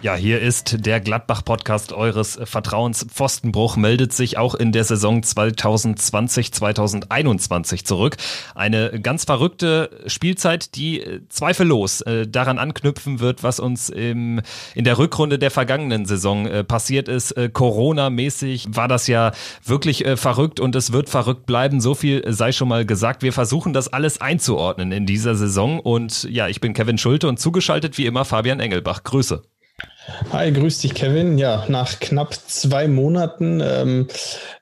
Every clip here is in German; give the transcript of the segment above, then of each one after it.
Ja, hier ist der Gladbach-Podcast eures Vertrauens. Pfostenbruch meldet sich auch in der Saison 2020-2021 zurück. Eine ganz verrückte Spielzeit, die äh, zweifellos äh, daran anknüpfen wird, was uns im, in der Rückrunde der vergangenen Saison äh, passiert ist. Äh, Corona-mäßig war das ja wirklich äh, verrückt und es wird verrückt bleiben. So viel sei schon mal gesagt. Wir versuchen das alles einzuordnen in dieser Saison und ja, ich bin Kevin Schulte und zugeschaltet wie immer Fabian Engelbach. Grüße. Hi, grüß dich, Kevin. Ja, nach knapp zwei Monaten ähm,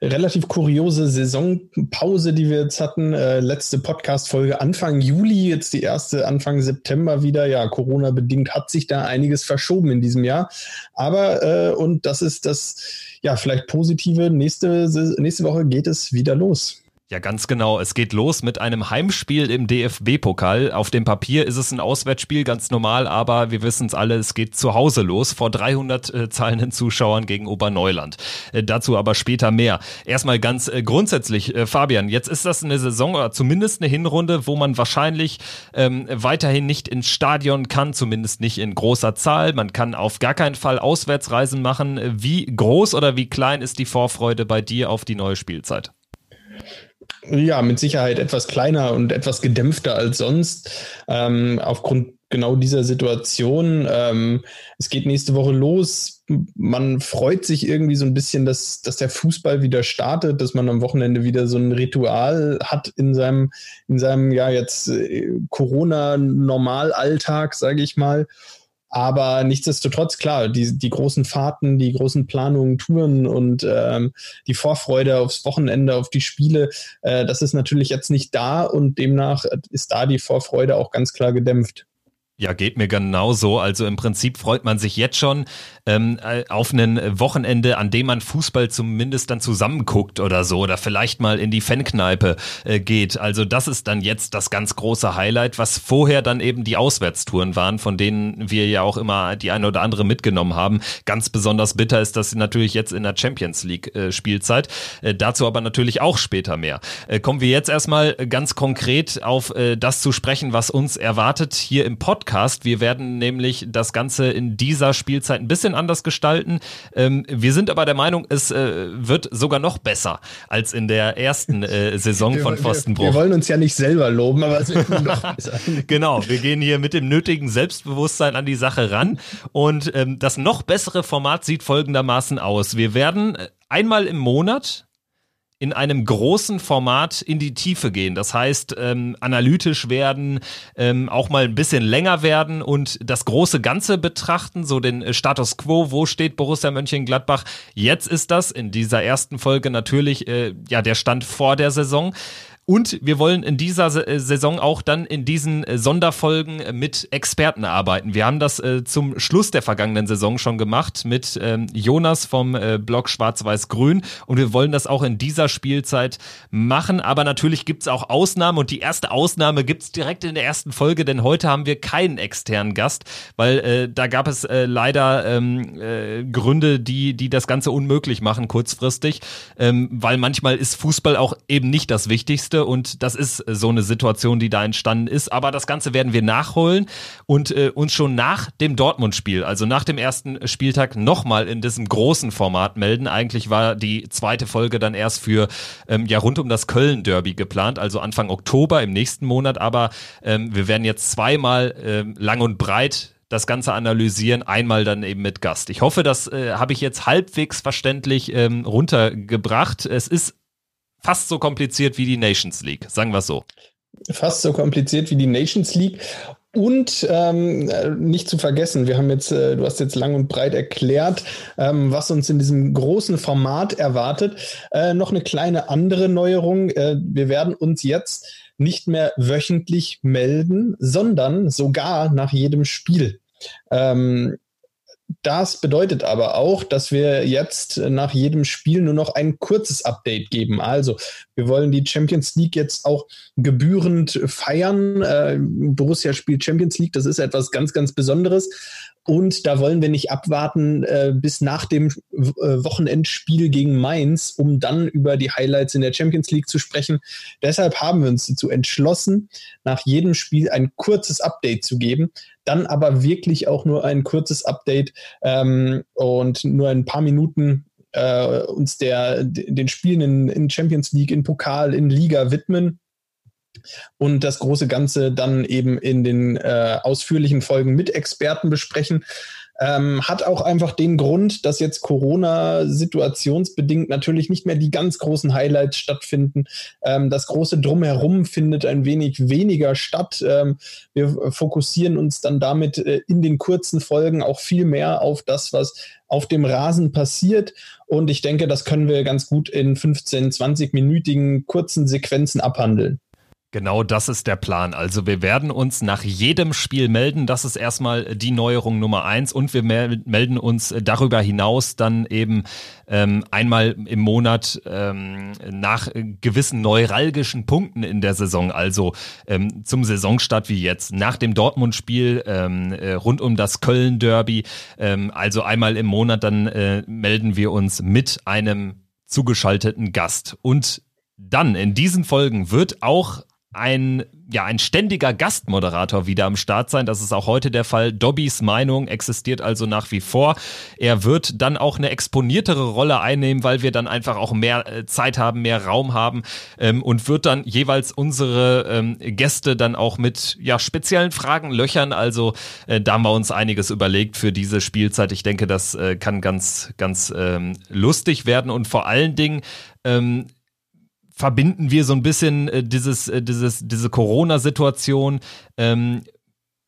relativ kuriose Saisonpause, die wir jetzt hatten. Äh, letzte Podcast-Folge Anfang Juli, jetzt die erste Anfang September wieder. Ja, Corona-bedingt hat sich da einiges verschoben in diesem Jahr. Aber, äh, und das ist das, ja, vielleicht positive. Nächste, nächste Woche geht es wieder los. Ja, ganz genau. Es geht los mit einem Heimspiel im DFB-Pokal. Auf dem Papier ist es ein Auswärtsspiel, ganz normal, aber wir wissen es alle, es geht zu Hause los vor 300 äh, zahlenden Zuschauern gegen Oberneuland. Äh, dazu aber später mehr. Erstmal ganz äh, grundsätzlich, äh, Fabian, jetzt ist das eine Saison oder zumindest eine Hinrunde, wo man wahrscheinlich ähm, weiterhin nicht ins Stadion kann, zumindest nicht in großer Zahl. Man kann auf gar keinen Fall Auswärtsreisen machen. Wie groß oder wie klein ist die Vorfreude bei dir auf die neue Spielzeit? Ja, mit Sicherheit etwas kleiner und etwas gedämpfter als sonst. Ähm, aufgrund genau dieser Situation. Ähm, es geht nächste Woche los. Man freut sich irgendwie so ein bisschen, dass, dass der Fußball wieder startet, dass man am Wochenende wieder so ein Ritual hat in seinem, in seinem ja jetzt äh, Corona-Normalalltag, sage ich mal. Aber nichtsdestotrotz, klar, die, die großen Fahrten, die großen Planungen, Touren und ähm, die Vorfreude aufs Wochenende, auf die Spiele, äh, das ist natürlich jetzt nicht da und demnach ist da die Vorfreude auch ganz klar gedämpft. Ja, geht mir genauso. Also im Prinzip freut man sich jetzt schon ähm, äh, auf ein Wochenende, an dem man Fußball zumindest dann zusammenguckt oder so oder vielleicht mal in die Fankneipe äh, geht. Also das ist dann jetzt das ganz große Highlight, was vorher dann eben die Auswärtstouren waren, von denen wir ja auch immer die eine oder andere mitgenommen haben. Ganz besonders bitter ist das natürlich jetzt in der Champions League äh, Spielzeit. Äh, dazu aber natürlich auch später mehr. Äh, kommen wir jetzt erstmal ganz konkret auf äh, das zu sprechen, was uns erwartet hier im Podcast. Podcast. Wir werden nämlich das Ganze in dieser Spielzeit ein bisschen anders gestalten. Ähm, wir sind aber der Meinung, es äh, wird sogar noch besser als in der ersten äh, Saison wir, von Pfostenbruch. Wir, wir, wollen uns ja nicht selber loben, aber es wird noch besser. genau, wir gehen hier mit dem nötigen Selbstbewusstsein an die Sache ran. Und ähm, das noch bessere Format sieht folgendermaßen aus. Wir werden äh, einmal im Monat in einem großen Format in die Tiefe gehen. Das heißt, ähm, analytisch werden, ähm, auch mal ein bisschen länger werden und das große Ganze betrachten, so den äh, Status quo, wo steht Borussia Mönchengladbach. Jetzt ist das in dieser ersten Folge natürlich äh, ja der Stand vor der Saison. Und wir wollen in dieser äh, Saison auch dann in diesen äh, Sonderfolgen äh, mit Experten arbeiten. Wir haben das zum Schluss der vergangenen Saison schon gemacht mit ähm, Jonas vom Blog Schwarz-Weiß-Grün und wir wollen das auch in dieser Spielzeit machen. Aber natürlich gibt's auch Ausnahmen und die erste Ausnahme gibt's direkt in der ersten Folge, denn heute haben wir keinen externen Gast, weil da gab es leider ähm, äh, Gründe, die, die das Ganze unmöglich machen kurzfristig, ähm, weil manchmal ist Fußball auch eben nicht das Wichtigste möchte. Und das ist so eine Situation, die da entstanden ist. Aber das Ganze werden wir nachholen und äh, uns schon nach dem Dortmund-Spiel, also nach dem ersten Spieltag, nochmal in diesem großen Format melden. Eigentlich war die zweite Folge dann erst für ähm, ja rund um das Köln-Derby geplant, also Anfang Oktober im nächsten Monat. Aber ähm, wir werden jetzt zweimal ähm, lang und breit das Ganze analysieren, einmal dann eben mit Gast. Ich hoffe, das äh, habe ich jetzt halbwegs verständlich ähm, runtergebracht. Es ist fast so kompliziert wie die Nations League, sagen wir es so. Fast so kompliziert wie die Nations League. Und ähm, nicht zu vergessen, wir haben jetzt, äh, du hast jetzt lang und breit erklärt, ähm, was uns in diesem großen Format erwartet. Äh, noch eine kleine andere Neuerung. Äh, wir werden uns jetzt nicht mehr wöchentlich melden, sondern sogar nach jedem Spiel. Ähm, das bedeutet aber auch, dass wir jetzt nach jedem Spiel nur noch ein kurzes Update geben. Also wir wollen die Champions League jetzt auch gebührend feiern. Äh, Borussia spielt Champions League, das ist etwas ganz, ganz Besonderes. Und da wollen wir nicht abwarten äh, bis nach dem äh, Wochenendspiel gegen Mainz, um dann über die Highlights in der Champions League zu sprechen. Deshalb haben wir uns dazu entschlossen, nach jedem Spiel ein kurzes Update zu geben, dann aber wirklich auch nur ein kurzes Update ähm, und nur ein paar Minuten äh, uns der, den Spielen in, in Champions League, in Pokal, in Liga widmen und das große Ganze dann eben in den äh, ausführlichen Folgen mit Experten besprechen. Ähm, hat auch einfach den Grund, dass jetzt Corona situationsbedingt natürlich nicht mehr die ganz großen Highlights stattfinden. Ähm, das große Drumherum findet ein wenig weniger statt. Ähm, wir fokussieren uns dann damit äh, in den kurzen Folgen auch viel mehr auf das, was auf dem Rasen passiert. Und ich denke, das können wir ganz gut in 15, 20-minütigen kurzen Sequenzen abhandeln. Genau das ist der Plan. Also wir werden uns nach jedem Spiel melden. Das ist erstmal die Neuerung Nummer eins. Und wir melden uns darüber hinaus dann eben ähm, einmal im Monat ähm, nach gewissen neuralgischen Punkten in der Saison. Also ähm, zum Saisonstart wie jetzt, nach dem Dortmund-Spiel, ähm, äh, rund um das Köln-Derby. Ähm, also einmal im Monat dann äh, melden wir uns mit einem zugeschalteten Gast. Und dann in diesen Folgen wird auch ein, ja, ein ständiger Gastmoderator wieder am Start sein. Das ist auch heute der Fall. Dobbys Meinung existiert also nach wie vor. Er wird dann auch eine exponiertere Rolle einnehmen, weil wir dann einfach auch mehr äh, Zeit haben, mehr Raum haben ähm, und wird dann jeweils unsere ähm, Gäste dann auch mit ja, speziellen Fragen löchern. Also äh, da haben wir uns einiges überlegt für diese Spielzeit. Ich denke, das äh, kann ganz, ganz ähm, lustig werden und vor allen Dingen ähm, verbinden wir so ein bisschen äh, dieses, äh, dieses, diese Corona-Situation, ähm,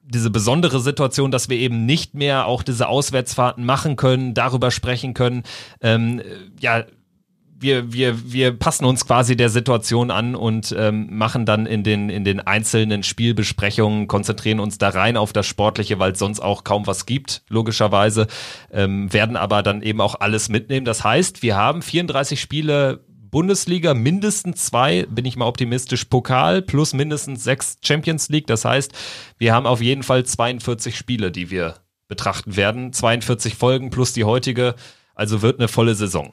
diese besondere Situation, dass wir eben nicht mehr auch diese Auswärtsfahrten machen können, darüber sprechen können. Ähm, ja, wir, wir, wir passen uns quasi der Situation an und ähm, machen dann in den, in den einzelnen Spielbesprechungen, konzentrieren uns da rein auf das Sportliche, weil es sonst auch kaum was gibt, logischerweise, ähm, werden aber dann eben auch alles mitnehmen. Das heißt, wir haben 34 Spiele Bundesliga mindestens zwei, bin ich mal optimistisch, Pokal plus mindestens sechs Champions League. Das heißt, wir haben auf jeden Fall 42 Spiele, die wir betrachten werden. 42 Folgen plus die heutige. Also wird eine volle Saison.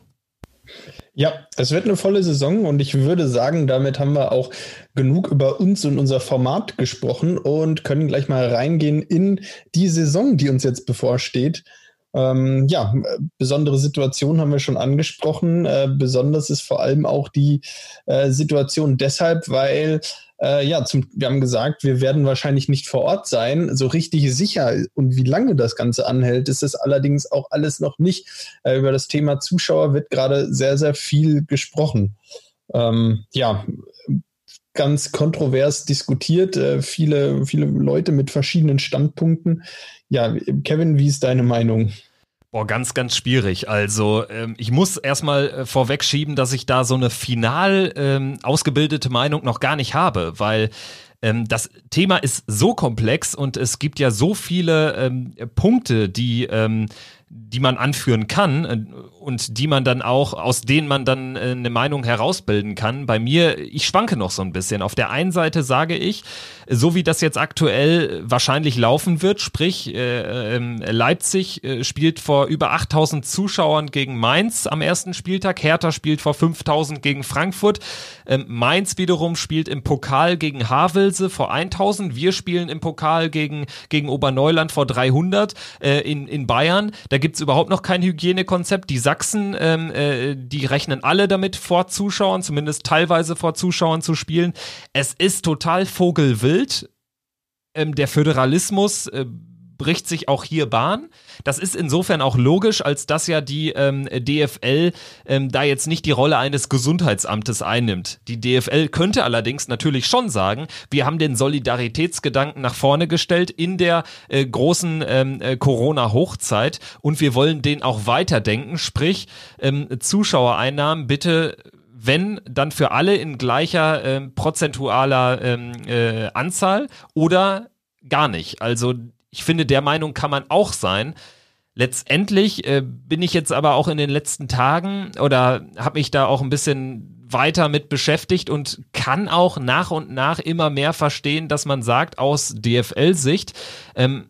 Ja, es wird eine volle Saison und ich würde sagen, damit haben wir auch genug über uns und unser Format gesprochen und können gleich mal reingehen in die Saison, die uns jetzt bevorsteht. Ähm, ja, besondere Situation haben wir schon angesprochen. Äh, besonders ist vor allem auch die äh, Situation deshalb, weil äh, ja, zum, wir haben gesagt, wir werden wahrscheinlich nicht vor Ort sein. So richtig sicher und wie lange das Ganze anhält, ist es allerdings auch alles noch nicht. Äh, über das Thema Zuschauer wird gerade sehr, sehr viel gesprochen. Ähm, ja, ganz kontrovers diskutiert, äh, viele, viele Leute mit verschiedenen Standpunkten. Ja, Kevin, wie ist deine Meinung? Boah, ganz, ganz schwierig. Also ähm, ich muss erstmal äh, vorwegschieben, dass ich da so eine final ähm, ausgebildete Meinung noch gar nicht habe, weil ähm, das Thema ist so komplex und es gibt ja so viele ähm, Punkte, die ähm, die man anführen kann äh, und die man dann auch, aus denen man dann äh, eine Meinung herausbilden kann. Bei mir, ich schwanke noch so ein bisschen. Auf der einen Seite sage ich, so wie das jetzt aktuell wahrscheinlich laufen wird, sprich äh, ähm, Leipzig spielt vor über 8000 Zuschauern gegen Mainz am ersten Spieltag, Hertha spielt vor 5000 gegen Frankfurt, ähm, Mainz wiederum spielt im Pokal gegen Havelse vor 1000, wir spielen im Pokal gegen, gegen Oberneuland vor 300 äh, in, in Bayern. Da gibt es überhaupt noch kein Hygienekonzept. Die Sachsen, ähm, äh, die rechnen alle damit, vor Zuschauern, zumindest teilweise vor Zuschauern zu spielen. Es ist total vogelwild. Ähm, der Föderalismus äh, bricht sich auch hier Bahn. Das ist insofern auch logisch, als dass ja die ähm, DFL ähm, da jetzt nicht die Rolle eines Gesundheitsamtes einnimmt. Die DFL könnte allerdings natürlich schon sagen, wir haben den Solidaritätsgedanken nach vorne gestellt in der äh, großen ähm, äh, Corona-Hochzeit und wir wollen den auch weiterdenken, sprich ähm, Zuschauereinnahmen bitte wenn dann für alle in gleicher äh, prozentualer ähm, äh, Anzahl oder gar nicht. Also ich finde, der Meinung kann man auch sein. Letztendlich äh, bin ich jetzt aber auch in den letzten Tagen oder habe mich da auch ein bisschen weiter mit beschäftigt und kann auch nach und nach immer mehr verstehen, dass man sagt aus DFL-Sicht, ähm,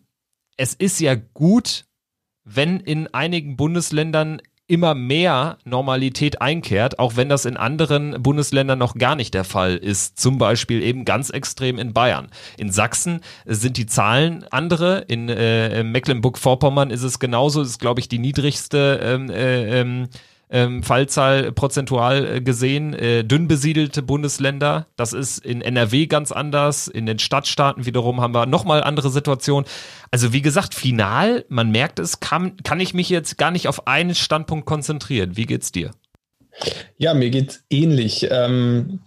es ist ja gut, wenn in einigen Bundesländern immer mehr Normalität einkehrt, auch wenn das in anderen Bundesländern noch gar nicht der Fall ist. Zum Beispiel eben ganz extrem in Bayern. In Sachsen sind die Zahlen andere. In äh, Mecklenburg-Vorpommern ist es genauso. Das ist, glaube ich, die niedrigste ähm, äh, ähm, ähm, Fallzahl prozentual äh, gesehen, äh, dünn besiedelte Bundesländer. Das ist in NRW ganz anders. In den Stadtstaaten wiederum haben wir nochmal andere Situationen. Also wie gesagt, final, man merkt es, kann, kann ich mich jetzt gar nicht auf einen Standpunkt konzentrieren. Wie geht's dir? Ja, mir geht's ähnlich. Ähm,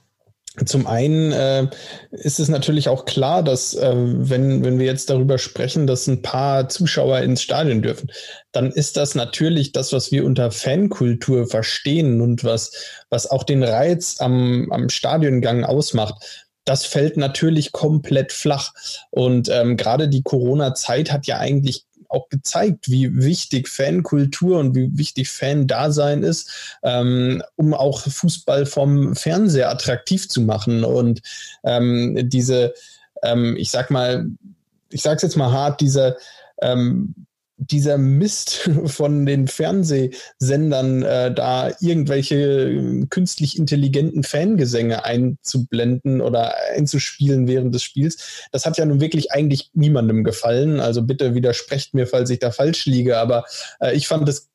zum einen äh, ist es natürlich auch klar, dass äh, wenn, wenn wir jetzt darüber sprechen, dass ein paar Zuschauer ins Stadion dürfen, dann ist das natürlich das, was wir unter Fankultur verstehen und was, was auch den Reiz am, am Stadiongang ausmacht das fällt natürlich komplett flach. Und ähm, gerade die Corona-Zeit hat ja eigentlich auch gezeigt, wie wichtig Fankultur und wie wichtig Fan-Dasein ist, ähm, um auch Fußball vom Fernseher attraktiv zu machen. Und ähm, diese, ähm, ich sag mal, ich sag's jetzt mal hart, diese ähm, dieser Mist von den Fernsehsendern, äh, da irgendwelche äh, künstlich intelligenten Fangesänge einzublenden oder einzuspielen während des Spiels, das hat ja nun wirklich eigentlich niemandem gefallen. Also bitte widersprecht mir, falls ich da falsch liege, aber äh, ich fand es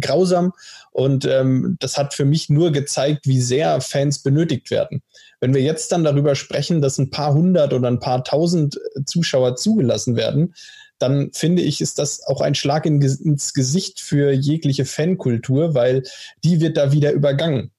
grausam und ähm, das hat für mich nur gezeigt, wie sehr Fans benötigt werden. Wenn wir jetzt dann darüber sprechen, dass ein paar hundert oder ein paar tausend Zuschauer zugelassen werden, dann finde ich, ist das auch ein Schlag in, ins Gesicht für jegliche Fankultur, weil die wird da wieder übergangen.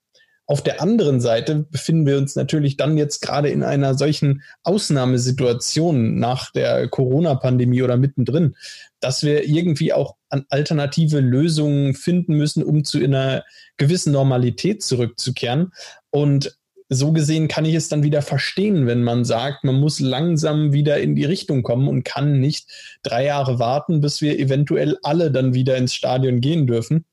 Auf der anderen Seite befinden wir uns natürlich dann jetzt gerade in einer solchen Ausnahmesituation nach der Corona-Pandemie oder mittendrin, dass wir irgendwie auch an alternative Lösungen finden müssen, um zu einer gewissen Normalität zurückzukehren. Und so gesehen kann ich es dann wieder verstehen, wenn man sagt, man muss langsam wieder in die Richtung kommen und kann nicht drei Jahre warten, bis wir eventuell alle dann wieder ins Stadion gehen dürfen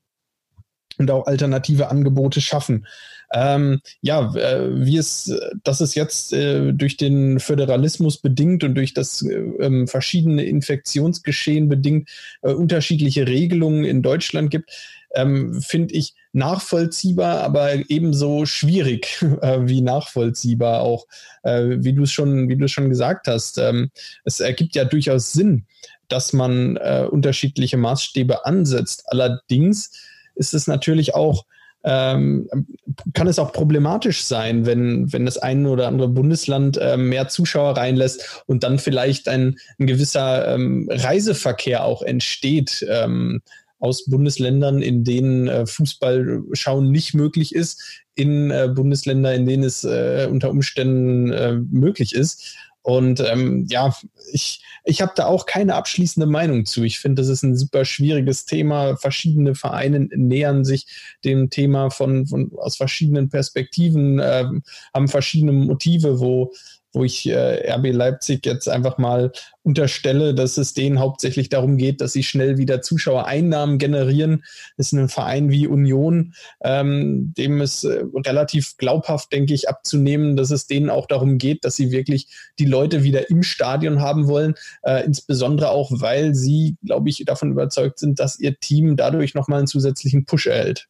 und auch alternative Angebote schaffen. Ähm, ja, äh, wie es, das ist jetzt äh, durch den Föderalismus bedingt und durch das äh, verschiedene Infektionsgeschehen bedingt äh, unterschiedliche Regelungen in Deutschland gibt, ähm, finde ich nachvollziehbar, aber ebenso schwierig äh, wie nachvollziehbar auch, äh, wie du es schon, wie du schon gesagt hast. Ähm, es ergibt ja durchaus Sinn, dass man äh, unterschiedliche Maßstäbe ansetzt. Allerdings ist es natürlich auch ähm, kann es auch problematisch sein, wenn, wenn das ein oder andere Bundesland äh, mehr Zuschauer reinlässt und dann vielleicht ein, ein gewisser ähm, Reiseverkehr auch entsteht. Ähm, aus Bundesländern, in denen äh, Fußballschauen nicht möglich ist, in äh, Bundesländer, in denen es äh, unter Umständen äh, möglich ist. Und ähm, ja, ich, ich habe da auch keine abschließende Meinung zu. Ich finde, das ist ein super schwieriges Thema. Verschiedene Vereine nähern sich dem Thema von, von aus verschiedenen Perspektiven, äh, haben verschiedene Motive, wo wo ich äh, RB Leipzig jetzt einfach mal unterstelle, dass es denen hauptsächlich darum geht, dass sie schnell wieder Zuschauereinnahmen generieren. Das ist ein Verein wie Union, ähm, dem ist äh, relativ glaubhaft, denke ich, abzunehmen, dass es denen auch darum geht, dass sie wirklich die Leute wieder im Stadion haben wollen, äh, insbesondere auch, weil sie, glaube ich, davon überzeugt sind, dass ihr Team dadurch nochmal einen zusätzlichen Push erhält.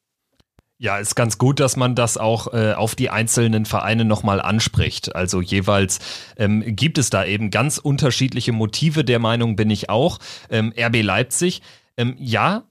Ja, ist ganz gut, dass man das auch äh, auf die einzelnen Vereine nochmal anspricht. Also jeweils ähm, gibt es da eben ganz unterschiedliche Motive, der Meinung bin ich auch. Ähm, RB Leipzig, ähm, ja,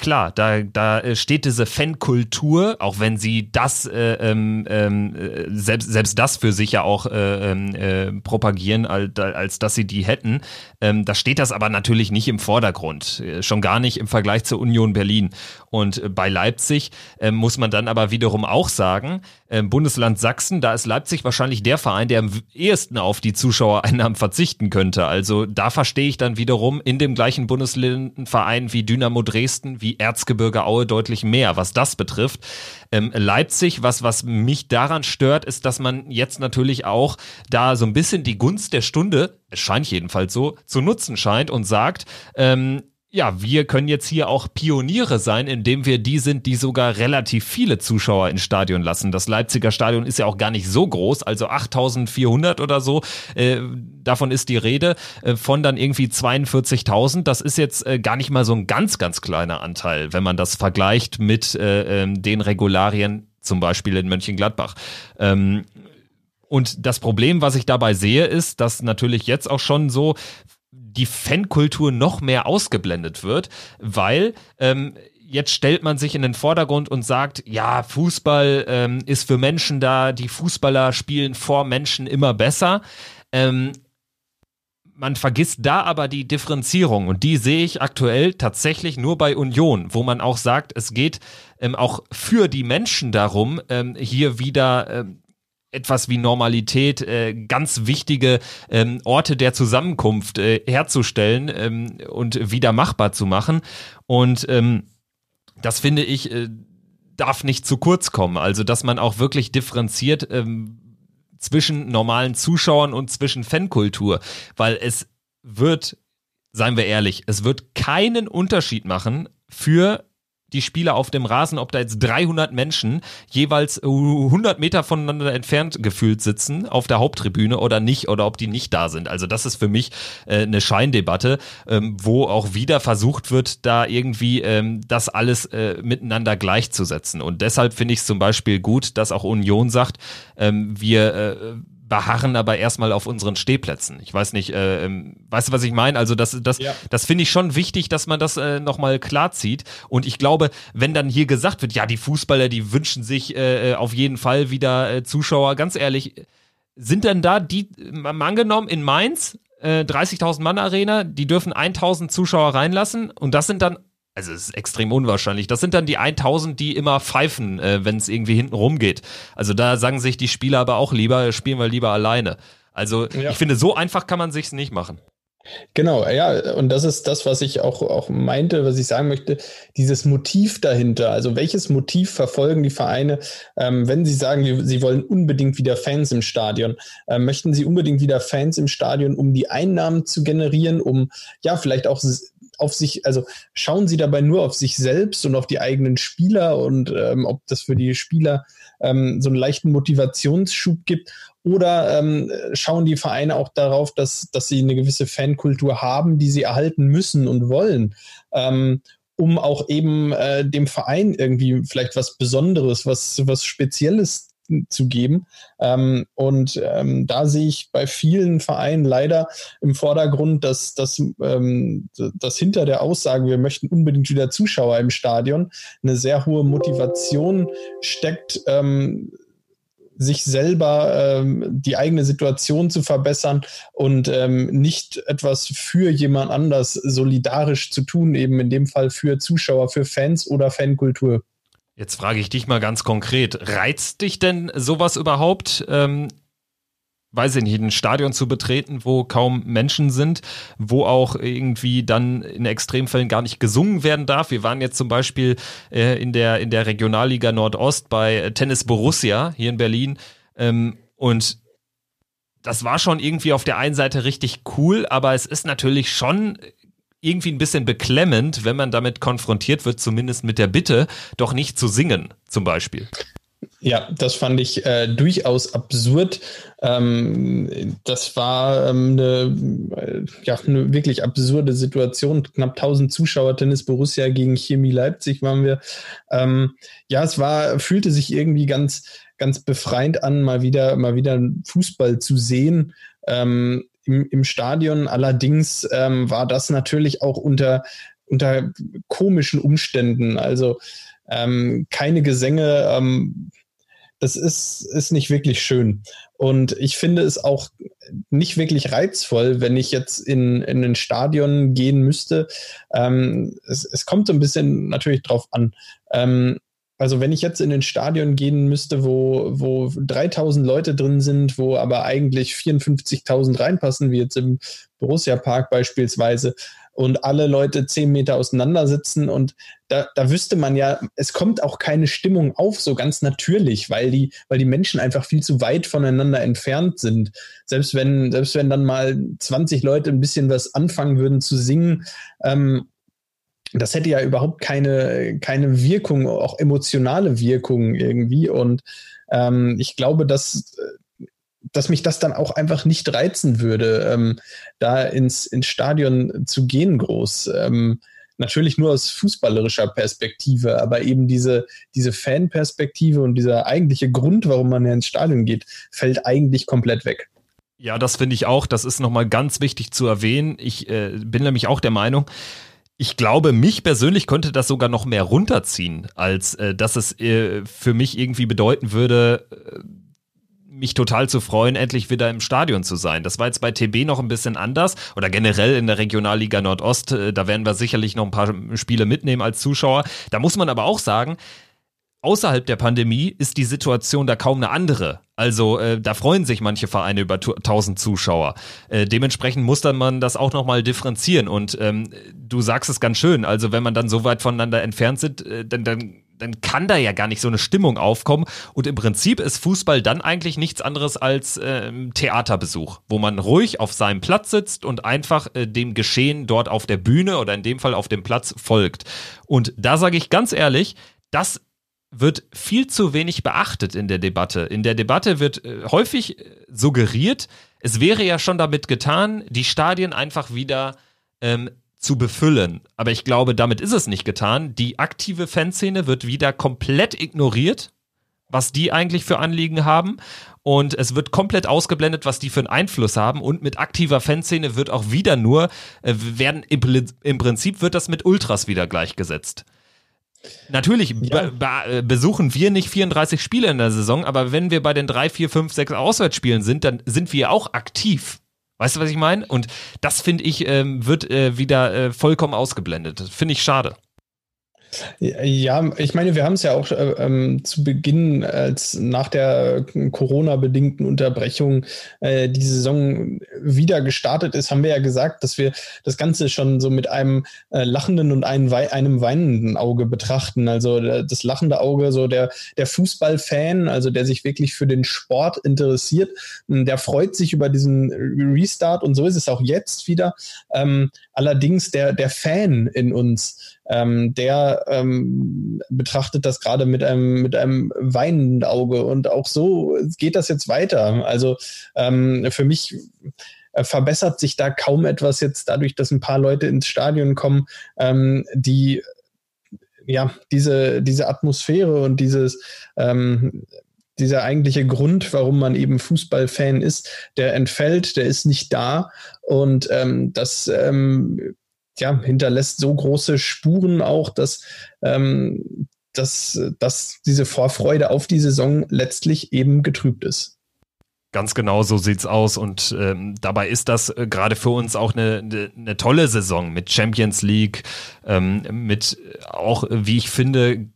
klar, da, da äh, steht diese Fankultur, auch wenn sie das äh, ähm, ähm, äh, selbst, selbst das für sich ja auch äh, ähm, äh, propagieren, als, als dass sie die hätten. Ähm, da steht das aber natürlich nicht im Vordergrund, äh, schon gar nicht im Vergleich zur Union Berlin. Und bei Leipzig äh, muss man dann aber wiederum auch sagen, Bundesland Sachsen, da ist Leipzig wahrscheinlich der Verein, der am ehesten auf die Zuschauereinnahmen verzichten könnte. Also da verstehe ich dann wiederum in dem gleichen Bundesländernverein wie Dynamo Dresden, wie Erzgebirge Aue deutlich mehr, was das betrifft. Ähm, Leipzig, was, was mich daran stört, ist, dass man jetzt natürlich auch da so ein bisschen die Gunst der Stunde, es scheint jedenfalls so, zu nutzen scheint und sagt, ähm, ja, wir können jetzt hier auch Pioniere sein, indem wir die sind, die sogar relativ viele Zuschauer ins Stadion lassen. Das Leipziger Stadion ist ja auch gar nicht so groß, also 8400 oder so. Äh, davon ist die Rede äh, von dann irgendwie 42.000. Das ist jetzt äh, gar nicht mal so ein ganz, ganz kleiner Anteil, wenn man das vergleicht mit äh, ähm, den Regularien zum Beispiel in Mönchengladbach. Ähm, und das Problem, was ich dabei sehe, ist, dass natürlich jetzt auch schon so die Fankultur noch mehr ausgeblendet wird, weil ähm, jetzt stellt man sich in den Vordergrund und sagt, ja, Fußball ähm, ist für Menschen da, die Fußballer spielen vor Menschen immer besser. Ähm, man vergisst da aber die Differenzierung und die sehe ich aktuell tatsächlich nur bei Union, wo man auch sagt, es geht ähm, auch für die Menschen darum, ähm, hier wieder ähm, etwas wie Normalität, äh, ganz wichtige ähm, Orte der Zusammenkunft äh, herzustellen ähm, und wieder machbar zu machen. Und ähm, das finde ich, äh, darf nicht zu kurz kommen. Also, dass man auch wirklich differenziert ähm, zwischen normalen Zuschauern und zwischen Fankultur, weil es wird, seien wir ehrlich, es wird keinen Unterschied machen für die Spieler auf dem Rasen, ob da jetzt 300 Menschen jeweils 100 Meter voneinander entfernt gefühlt sitzen auf der Haupttribüne oder nicht oder ob die nicht da sind. Also das ist für mich äh, eine Scheindebatte, ähm, wo auch wieder versucht wird, da irgendwie ähm, das alles äh, miteinander gleichzusetzen. Und deshalb finde ich es zum Beispiel gut, dass auch Union sagt, ähm, wir äh, beharren aber erstmal auf unseren Stehplätzen. Ich weiß nicht, äh, ähm, weißt du, was ich meine? Also das, das, ja. das finde ich schon wichtig, dass man das äh, nochmal klar zieht. Und ich glaube, wenn dann hier gesagt wird, ja, die Fußballer, die wünschen sich äh, auf jeden Fall wieder äh, Zuschauer, ganz ehrlich, sind denn da die, mal angenommen, in Mainz, äh, 30.000 Mann Arena, die dürfen 1.000 Zuschauer reinlassen und das sind dann also es ist extrem unwahrscheinlich. Das sind dann die 1000, die immer pfeifen, äh, wenn es irgendwie hinten rumgeht. Also da sagen sich die Spieler aber auch lieber, spielen wir lieber alleine. Also ja. ich finde, so einfach kann man sich's nicht machen. Genau, ja, und das ist das, was ich auch, auch meinte, was ich sagen möchte, dieses Motiv dahinter. Also welches Motiv verfolgen die Vereine, ähm, wenn sie sagen, sie wollen unbedingt wieder Fans im Stadion? Äh, möchten sie unbedingt wieder Fans im Stadion, um die Einnahmen zu generieren, um ja vielleicht auch auf sich, also schauen sie dabei nur auf sich selbst und auf die eigenen Spieler und ähm, ob das für die Spieler ähm, so einen leichten Motivationsschub gibt. Oder ähm, schauen die Vereine auch darauf, dass, dass sie eine gewisse Fankultur haben, die sie erhalten müssen und wollen, ähm, um auch eben äh, dem Verein irgendwie vielleicht was Besonderes, was, was Spezielles zu geben. Ähm, und ähm, da sehe ich bei vielen Vereinen leider im Vordergrund, dass, dass, ähm, dass hinter der Aussage, wir möchten unbedingt wieder Zuschauer im Stadion, eine sehr hohe Motivation steckt, ähm, sich selber ähm, die eigene Situation zu verbessern und ähm, nicht etwas für jemand anders solidarisch zu tun, eben in dem Fall für Zuschauer, für Fans oder Fankultur. Jetzt frage ich dich mal ganz konkret, reizt dich denn sowas überhaupt? Ähm, weiß ich nicht, ein Stadion zu betreten, wo kaum Menschen sind, wo auch irgendwie dann in Extremfällen gar nicht gesungen werden darf. Wir waren jetzt zum Beispiel äh, in, der, in der Regionalliga Nordost bei Tennis Borussia hier in Berlin ähm, und das war schon irgendwie auf der einen Seite richtig cool, aber es ist natürlich schon irgendwie ein bisschen beklemmend, wenn man damit konfrontiert wird, zumindest mit der Bitte, doch nicht zu singen, zum Beispiel. Ja, das fand ich äh, durchaus absurd. Ähm, das war ähm, eine, äh, ja, eine wirklich absurde Situation. Knapp 1000 Zuschauer, Tennis Borussia gegen Chemie Leipzig waren wir. Ähm, ja, es war, fühlte sich irgendwie ganz, ganz befreiend an, mal wieder, mal wieder Fußball zu sehen. Ähm, im, im Stadion. Allerdings ähm, war das natürlich auch unter, unter komischen Umständen. Also ähm, keine Gesänge. Ähm, das ist, ist nicht wirklich schön. Und ich finde es auch nicht wirklich reizvoll, wenn ich jetzt in, in ein Stadion gehen müsste. Ähm, es, es kommt so ein bisschen natürlich drauf an. Ähm, also wenn ich jetzt in ein Stadion gehen müsste, wo, wo 3000 Leute drin sind, wo aber eigentlich 54.000 reinpassen, wie jetzt im Borussia Park beispielsweise, und alle Leute zehn Meter auseinander sitzen und da, da wüsste man ja, es kommt auch keine Stimmung auf, so ganz natürlich, weil die, weil die Menschen einfach viel zu weit voneinander entfernt sind. Selbst wenn, selbst wenn dann mal 20 Leute ein bisschen was anfangen würden zu singen, ähm, das hätte ja überhaupt keine, keine Wirkung, auch emotionale Wirkung irgendwie. Und ähm, ich glaube, dass, dass mich das dann auch einfach nicht reizen würde, ähm, da ins, ins Stadion zu gehen groß. Ähm, natürlich nur aus fußballerischer Perspektive, aber eben diese, diese Fanperspektive und dieser eigentliche Grund, warum man ja ins Stadion geht, fällt eigentlich komplett weg. Ja, das finde ich auch. Das ist nochmal ganz wichtig zu erwähnen. Ich äh, bin nämlich auch der Meinung, ich glaube, mich persönlich könnte das sogar noch mehr runterziehen, als äh, dass es äh, für mich irgendwie bedeuten würde, äh, mich total zu freuen, endlich wieder im Stadion zu sein. Das war jetzt bei TB noch ein bisschen anders oder generell in der Regionalliga Nordost. Äh, da werden wir sicherlich noch ein paar Spiele mitnehmen als Zuschauer. Da muss man aber auch sagen, außerhalb der Pandemie ist die Situation da kaum eine andere. Also äh, da freuen sich manche Vereine über 1000 Zuschauer. Äh, dementsprechend muss dann man das auch nochmal differenzieren. Und ähm, du sagst es ganz schön, also wenn man dann so weit voneinander entfernt sind, äh, dann, dann, dann kann da ja gar nicht so eine Stimmung aufkommen. Und im Prinzip ist Fußball dann eigentlich nichts anderes als äh, Theaterbesuch, wo man ruhig auf seinem Platz sitzt und einfach äh, dem Geschehen dort auf der Bühne oder in dem Fall auf dem Platz folgt. Und da sage ich ganz ehrlich, das wird viel zu wenig beachtet in der Debatte. In der Debatte wird äh, häufig äh, suggeriert, es wäre ja schon damit getan, die Stadien einfach wieder ähm, zu befüllen. Aber ich glaube, damit ist es nicht getan. Die aktive Fanszene wird wieder komplett ignoriert, was die eigentlich für Anliegen haben. Und es wird komplett ausgeblendet, was die für einen Einfluss haben. Und mit aktiver Fanszene wird auch wieder nur, äh, werden im, im Prinzip wird das mit Ultras wieder gleichgesetzt. Natürlich ja. be be besuchen wir nicht 34 Spiele in der Saison, aber wenn wir bei den 3, 4, 5, 6 Auswärtsspielen sind, dann sind wir auch aktiv. Weißt du, was ich meine? Und das finde ich, ähm, wird äh, wieder äh, vollkommen ausgeblendet. Finde ich schade. Ja, ich meine, wir haben es ja auch äh, ähm, zu Beginn, als nach der Corona-bedingten Unterbrechung äh, die Saison wieder gestartet ist, haben wir ja gesagt, dass wir das Ganze schon so mit einem äh, lachenden und einem, wei einem weinenden Auge betrachten. Also äh, das lachende Auge, so der, der Fußballfan, also der sich wirklich für den Sport interessiert, der freut sich über diesen Restart und so ist es auch jetzt wieder. Ähm, allerdings der, der Fan in uns, ähm, der ähm, betrachtet das gerade mit einem, mit einem weinenden Auge. Und auch so geht das jetzt weiter. Also ähm, für mich äh, verbessert sich da kaum etwas jetzt dadurch, dass ein paar Leute ins Stadion kommen, ähm, die ja diese, diese Atmosphäre und dieses ähm, dieser eigentliche Grund, warum man eben Fußballfan ist, der entfällt, der ist nicht da. Und ähm, das ähm, ja, hinterlässt so große Spuren auch, dass, ähm, dass, dass diese Vorfreude auf die Saison letztlich eben getrübt ist. Ganz genau so sieht's aus und ähm, dabei ist das äh, gerade für uns auch eine, eine, eine, tolle Saison mit Champions League, ähm, mit auch, wie ich finde,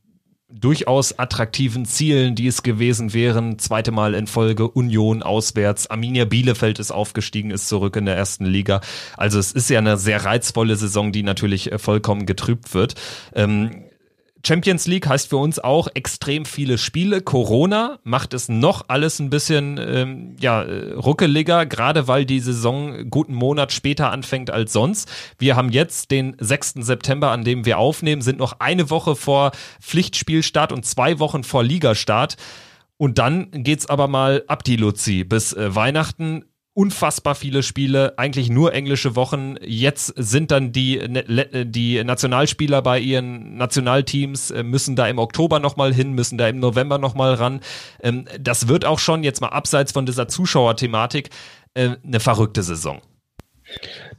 durchaus attraktiven Zielen, die es gewesen wären. Zweite Mal in Folge Union auswärts. Arminia Bielefeld ist aufgestiegen, ist zurück in der ersten Liga. Also es ist ja eine sehr reizvolle Saison, die natürlich äh, vollkommen getrübt wird. Ähm, Champions League heißt für uns auch extrem viele Spiele. Corona macht es noch alles ein bisschen ähm, ja, ruckeliger, gerade weil die Saison guten Monat später anfängt als sonst. Wir haben jetzt den 6. September, an dem wir aufnehmen, sind noch eine Woche vor Pflichtspielstart und zwei Wochen vor Ligastart. Und dann geht's aber mal ab die Luzi bis äh, Weihnachten unfassbar viele Spiele, eigentlich nur englische Wochen. Jetzt sind dann die, ne, die Nationalspieler bei ihren Nationalteams, äh, müssen da im Oktober nochmal hin, müssen da im November nochmal ran. Ähm, das wird auch schon, jetzt mal abseits von dieser Zuschauerthematik, äh, eine verrückte Saison.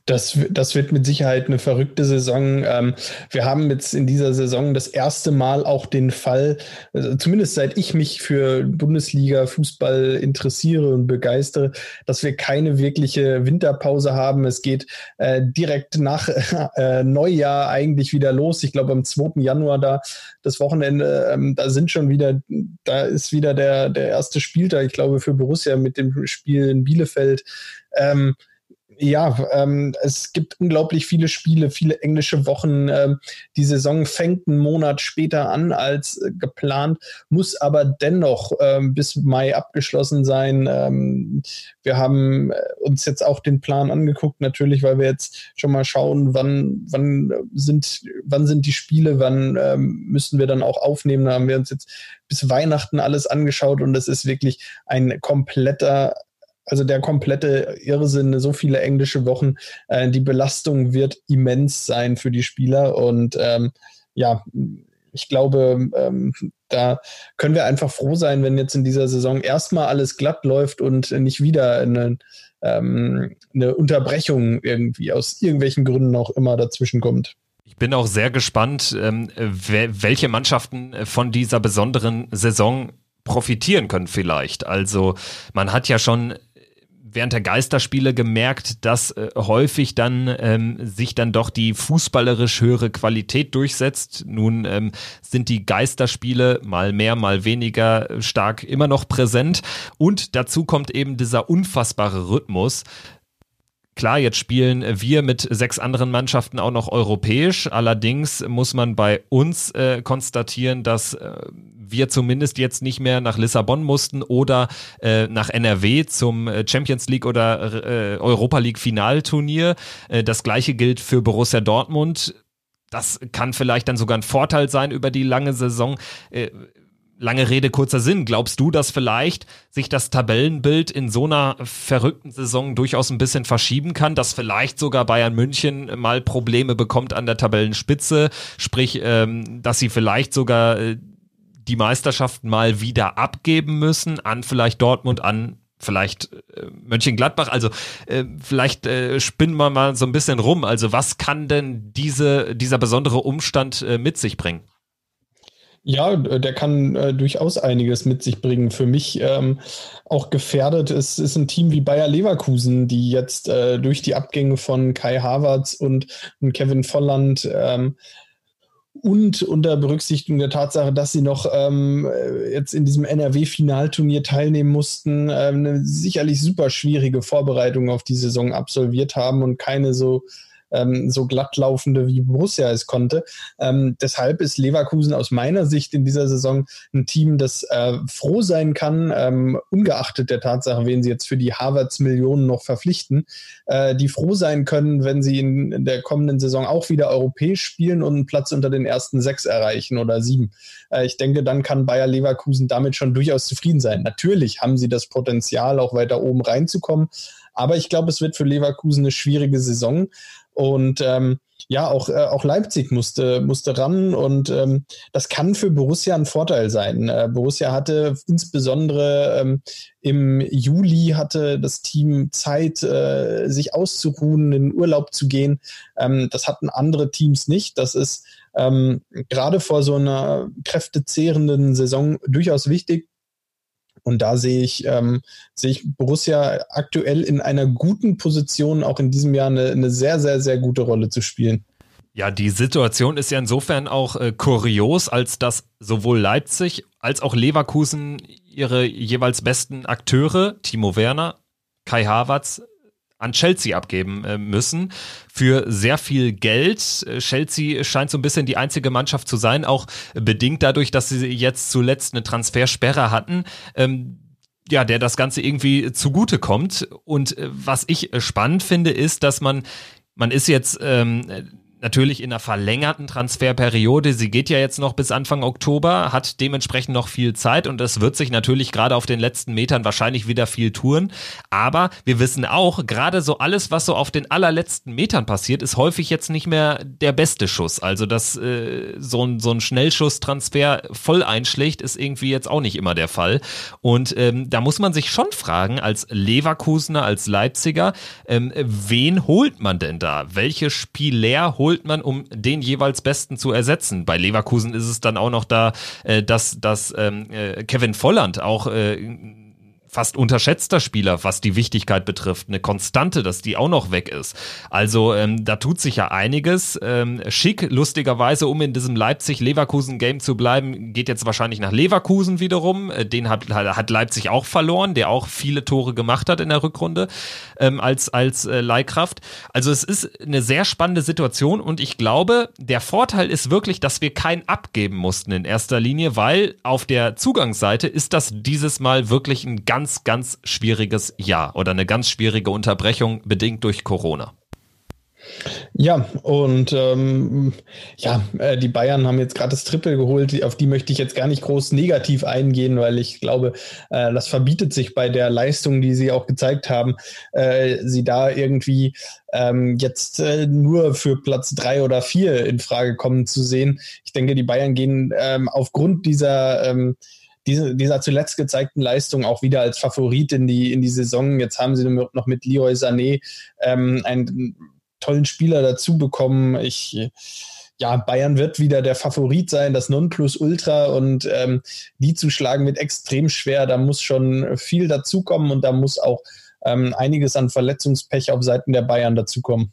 Das, das wird mit Sicherheit eine verrückte Saison. Ähm, wir haben jetzt in dieser Saison das erste Mal auch den Fall, also zumindest seit ich mich für Bundesliga-Fußball interessiere und begeistere, dass wir keine wirkliche Winterpause haben. Es geht äh, direkt nach äh, Neujahr eigentlich wieder los. Ich glaube, am 2. Januar da, das Wochenende, ähm, da sind schon wieder, da ist wieder der, der erste Spieltag, ich glaube, für Borussia mit dem Spiel in Bielefeld. Ähm, ja, ähm, es gibt unglaublich viele Spiele, viele englische Wochen. Ähm, die Saison fängt einen Monat später an als äh, geplant, muss aber dennoch ähm, bis Mai abgeschlossen sein. Ähm, wir haben äh, uns jetzt auch den Plan angeguckt, natürlich, weil wir jetzt schon mal schauen, wann, wann sind, wann sind die Spiele, wann ähm, müssen wir dann auch aufnehmen. Da haben wir uns jetzt bis Weihnachten alles angeschaut und es ist wirklich ein kompletter also der komplette Irrsinn, so viele englische Wochen, äh, die Belastung wird immens sein für die Spieler und ähm, ja, ich glaube, ähm, da können wir einfach froh sein, wenn jetzt in dieser Saison erstmal alles glatt läuft und nicht wieder eine, ähm, eine Unterbrechung irgendwie aus irgendwelchen Gründen auch immer dazwischen kommt. Ich bin auch sehr gespannt, ähm, welche Mannschaften von dieser besonderen Saison profitieren können vielleicht. Also man hat ja schon während der Geisterspiele gemerkt, dass äh, häufig dann ähm, sich dann doch die fußballerisch höhere Qualität durchsetzt. Nun ähm, sind die Geisterspiele mal mehr, mal weniger stark immer noch präsent. Und dazu kommt eben dieser unfassbare Rhythmus. Klar, jetzt spielen wir mit sechs anderen Mannschaften auch noch europäisch. Allerdings muss man bei uns äh, konstatieren, dass äh, wir zumindest jetzt nicht mehr nach Lissabon mussten oder äh, nach NRW zum äh, Champions League oder äh, Europa League Finalturnier. Äh, das gleiche gilt für Borussia Dortmund. Das kann vielleicht dann sogar ein Vorteil sein über die lange Saison. Lange Rede, kurzer Sinn. Glaubst du, dass vielleicht sich das Tabellenbild in so einer verrückten Saison durchaus ein bisschen verschieben kann, dass vielleicht sogar Bayern München mal Probleme bekommt an der Tabellenspitze, sprich, ähm, dass sie vielleicht sogar äh, die Meisterschaft mal wieder abgeben müssen an vielleicht Dortmund, an vielleicht äh, Mönchengladbach. Also äh, vielleicht äh, spinnen wir mal so ein bisschen rum. Also was kann denn diese, dieser besondere Umstand äh, mit sich bringen? Ja, der kann äh, durchaus einiges mit sich bringen. Für mich ähm, auch gefährdet ist, ist ein Team wie Bayer Leverkusen, die jetzt äh, durch die Abgänge von Kai Havertz und, und Kevin Volland ähm, und unter Berücksichtigung der Tatsache, dass sie noch ähm, jetzt in diesem NRW-Finalturnier teilnehmen mussten, ähm, eine sicherlich super schwierige Vorbereitung auf die Saison absolviert haben und keine so ähm, so glatt laufende, wie Borussia es konnte. Ähm, deshalb ist Leverkusen aus meiner Sicht in dieser Saison ein Team, das äh, froh sein kann, ähm, ungeachtet der Tatsache, wen sie jetzt für die Harvards Millionen noch verpflichten, äh, die froh sein können, wenn sie in, in, der kommenden Saison auch wieder europäisch spielen und einen Platz unter den ersten sechs erreichen oder sieben. Äh, ich denke, dann kann Bayer Leverkusen damit schon durchaus zufrieden sein. Natürlich haben sie das Potenzial, auch weiter oben reinzukommen. Aber ich glaube, es wird für Leverkusen eine schwierige Saison. Und ähm, ja, auch, äh, auch Leipzig musste, musste ran und ähm, das kann für Borussia ein Vorteil sein. Äh, Borussia hatte insbesondere ähm, im Juli hatte das Team Zeit, äh, sich auszuruhen, in Urlaub zu gehen. Ähm, das hatten andere Teams nicht. Das ist ähm, gerade vor so einer kräftezehrenden Saison durchaus wichtig. Und da sehe ich, ähm, sehe ich Borussia aktuell in einer guten Position, auch in diesem Jahr eine, eine sehr, sehr, sehr gute Rolle zu spielen. Ja, die Situation ist ja insofern auch äh, kurios, als dass sowohl Leipzig als auch Leverkusen ihre jeweils besten Akteure, Timo Werner, Kai Havertz, an Chelsea abgeben äh, müssen für sehr viel Geld. Äh, Chelsea scheint so ein bisschen die einzige Mannschaft zu sein, auch bedingt dadurch, dass sie jetzt zuletzt eine Transfersperre hatten. Ähm, ja, der das Ganze irgendwie zugute kommt. Und äh, was ich spannend finde, ist, dass man, man ist jetzt ähm, natürlich in einer verlängerten Transferperiode. Sie geht ja jetzt noch bis Anfang Oktober, hat dementsprechend noch viel Zeit und es wird sich natürlich gerade auf den letzten Metern wahrscheinlich wieder viel tun. Aber wir wissen auch, gerade so alles, was so auf den allerletzten Metern passiert, ist häufig jetzt nicht mehr der beste Schuss. Also, dass äh, so ein, so ein Schnellschusstransfer voll einschlägt, ist irgendwie jetzt auch nicht immer der Fall. Und ähm, da muss man sich schon fragen, als Leverkusener, als Leipziger, ähm, wen holt man denn da? Welche Spieler holt holt man, um den jeweils Besten zu ersetzen? Bei Leverkusen ist es dann auch noch da, äh, dass, dass ähm, äh, Kevin Volland auch äh, fast unterschätzter Spieler, was die Wichtigkeit betrifft. Eine Konstante, dass die auch noch weg ist. Also ähm, da tut sich ja einiges. Ähm, Schick, lustigerweise, um in diesem Leipzig-Leverkusen-Game zu bleiben, geht jetzt wahrscheinlich nach Leverkusen wiederum. Äh, den hat, hat Leipzig auch verloren, der auch viele Tore gemacht hat in der Rückrunde ähm, als, als äh, Leihkraft. Also es ist eine sehr spannende Situation und ich glaube, der Vorteil ist wirklich, dass wir kein abgeben mussten in erster Linie, weil auf der Zugangsseite ist das dieses Mal wirklich ein ganz ganz, ganz schwieriges Jahr oder eine ganz schwierige Unterbrechung bedingt durch Corona. Ja, und ähm, ja, äh, die Bayern haben jetzt gerade das Triple geholt. Auf die möchte ich jetzt gar nicht groß negativ eingehen, weil ich glaube, äh, das verbietet sich bei der Leistung, die sie auch gezeigt haben, äh, sie da irgendwie ähm, jetzt äh, nur für Platz drei oder vier in Frage kommen zu sehen. Ich denke, die Bayern gehen ähm, aufgrund dieser ähm, diese, dieser zuletzt gezeigten Leistung auch wieder als Favorit in die, in die Saison. Jetzt haben sie noch mit Leroy Sané ähm, einen tollen Spieler dazu bekommen. Ich, ja, Bayern wird wieder der Favorit sein, das Nonplusultra und ähm, die zu schlagen wird extrem schwer. Da muss schon viel dazukommen und da muss auch ähm, einiges an Verletzungspech auf Seiten der Bayern dazukommen.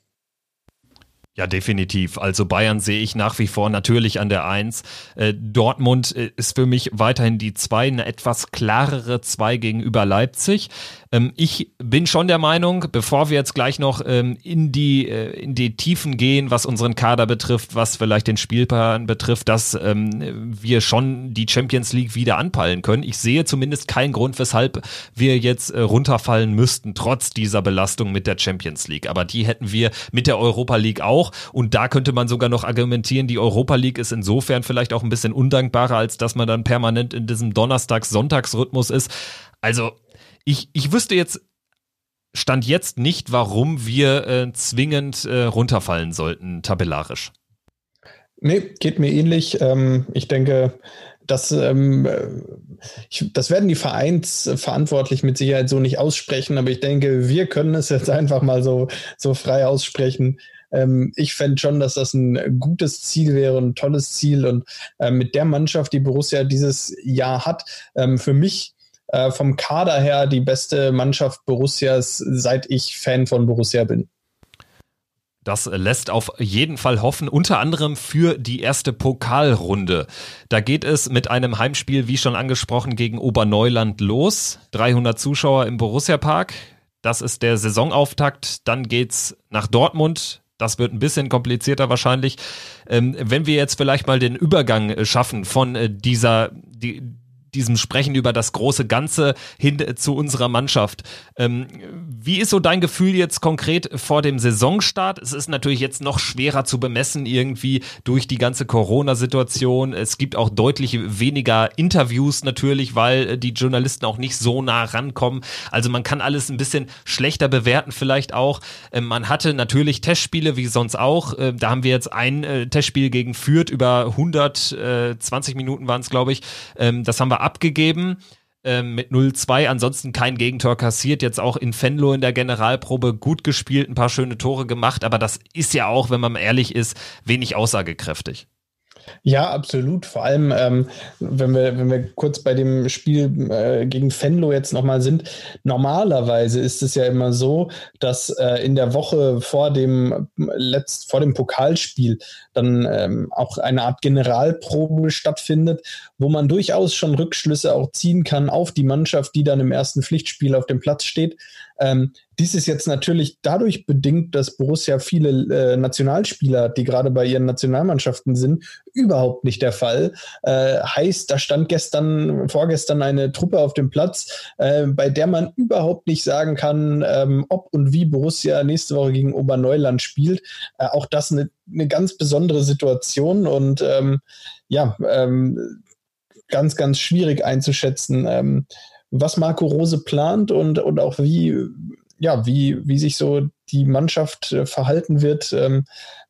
Ja, definitiv. Also Bayern sehe ich nach wie vor natürlich an der Eins. Äh, Dortmund äh, ist für mich weiterhin die Zwei, eine etwas klarere Zwei gegenüber Leipzig. Ähm, ich bin schon der Meinung, bevor wir jetzt gleich noch ähm, in die äh, in die Tiefen gehen, was unseren Kader betrifft, was vielleicht den Spielplan betrifft, dass ähm, wir schon die Champions League wieder anpeilen können. Ich sehe zumindest keinen Grund, weshalb wir jetzt äh, runterfallen müssten, trotz dieser Belastung mit der Champions League. Aber die hätten wir mit der Europa League auch auch. Und da könnte man sogar noch argumentieren, die Europa League ist insofern vielleicht auch ein bisschen undankbarer, als dass man dann permanent in diesem Donnerstags-Sonntags-Rhythmus ist. Also, ich, ich wüsste jetzt Stand jetzt nicht, warum wir äh, zwingend äh, runterfallen sollten, tabellarisch. Nee, geht mir ähnlich. Ähm, ich denke, das, ähm, ich, das werden die Vereinsverantwortlichen mit Sicherheit so nicht aussprechen, aber ich denke, wir können es jetzt einfach mal so, so frei aussprechen. Ähm, ich fände schon, dass das ein gutes Ziel wäre, ein tolles Ziel. Und äh, mit der Mannschaft, die Borussia dieses Jahr hat, ähm, für mich äh, vom Kader her die beste Mannschaft Borussias, seit ich Fan von Borussia bin. Das lässt auf jeden Fall hoffen, unter anderem für die erste Pokalrunde. Da geht es mit einem Heimspiel, wie schon angesprochen, gegen Oberneuland los. 300 Zuschauer im Borussia Park. Das ist der Saisonauftakt. Dann geht's nach Dortmund. Das wird ein bisschen komplizierter wahrscheinlich. Ähm, wenn wir jetzt vielleicht mal den Übergang schaffen von äh, dieser, die, diesem Sprechen über das große Ganze hin zu unserer Mannschaft. Ähm, wie ist so dein Gefühl jetzt konkret vor dem Saisonstart? Es ist natürlich jetzt noch schwerer zu bemessen irgendwie durch die ganze Corona-Situation. Es gibt auch deutlich weniger Interviews natürlich, weil äh, die Journalisten auch nicht so nah rankommen. Also man kann alles ein bisschen schlechter bewerten vielleicht auch. Ähm, man hatte natürlich Testspiele wie sonst auch. Äh, da haben wir jetzt ein äh, Testspiel gegen Fürth über 120 Minuten waren es, glaube ich. Ähm, das haben wir abgegeben ähm, mit 0-2, ansonsten kein Gegentor kassiert, jetzt auch in Fenlo in der Generalprobe gut gespielt, ein paar schöne Tore gemacht, aber das ist ja auch, wenn man ehrlich ist, wenig aussagekräftig. Ja, absolut. Vor allem, ähm, wenn, wir, wenn wir kurz bei dem Spiel äh, gegen Fenlo jetzt nochmal sind. Normalerweise ist es ja immer so, dass äh, in der Woche vor dem, letzt, vor dem Pokalspiel dann ähm, auch eine Art Generalprobe stattfindet, wo man durchaus schon Rückschlüsse auch ziehen kann auf die Mannschaft, die dann im ersten Pflichtspiel auf dem Platz steht. Ähm, dies ist jetzt natürlich dadurch bedingt, dass Borussia viele äh, Nationalspieler, die gerade bei ihren Nationalmannschaften sind, überhaupt nicht der Fall. Äh, heißt, da stand gestern, vorgestern eine Truppe auf dem Platz, äh, bei der man überhaupt nicht sagen kann, ähm, ob und wie Borussia nächste Woche gegen Oberneuland spielt. Äh, auch das eine, eine ganz besondere Situation und ähm, ja, ähm, ganz, ganz schwierig einzuschätzen. Was Marco Rose plant und, und auch wie, ja, wie, wie sich so die Mannschaft äh, verhalten wird, ähm,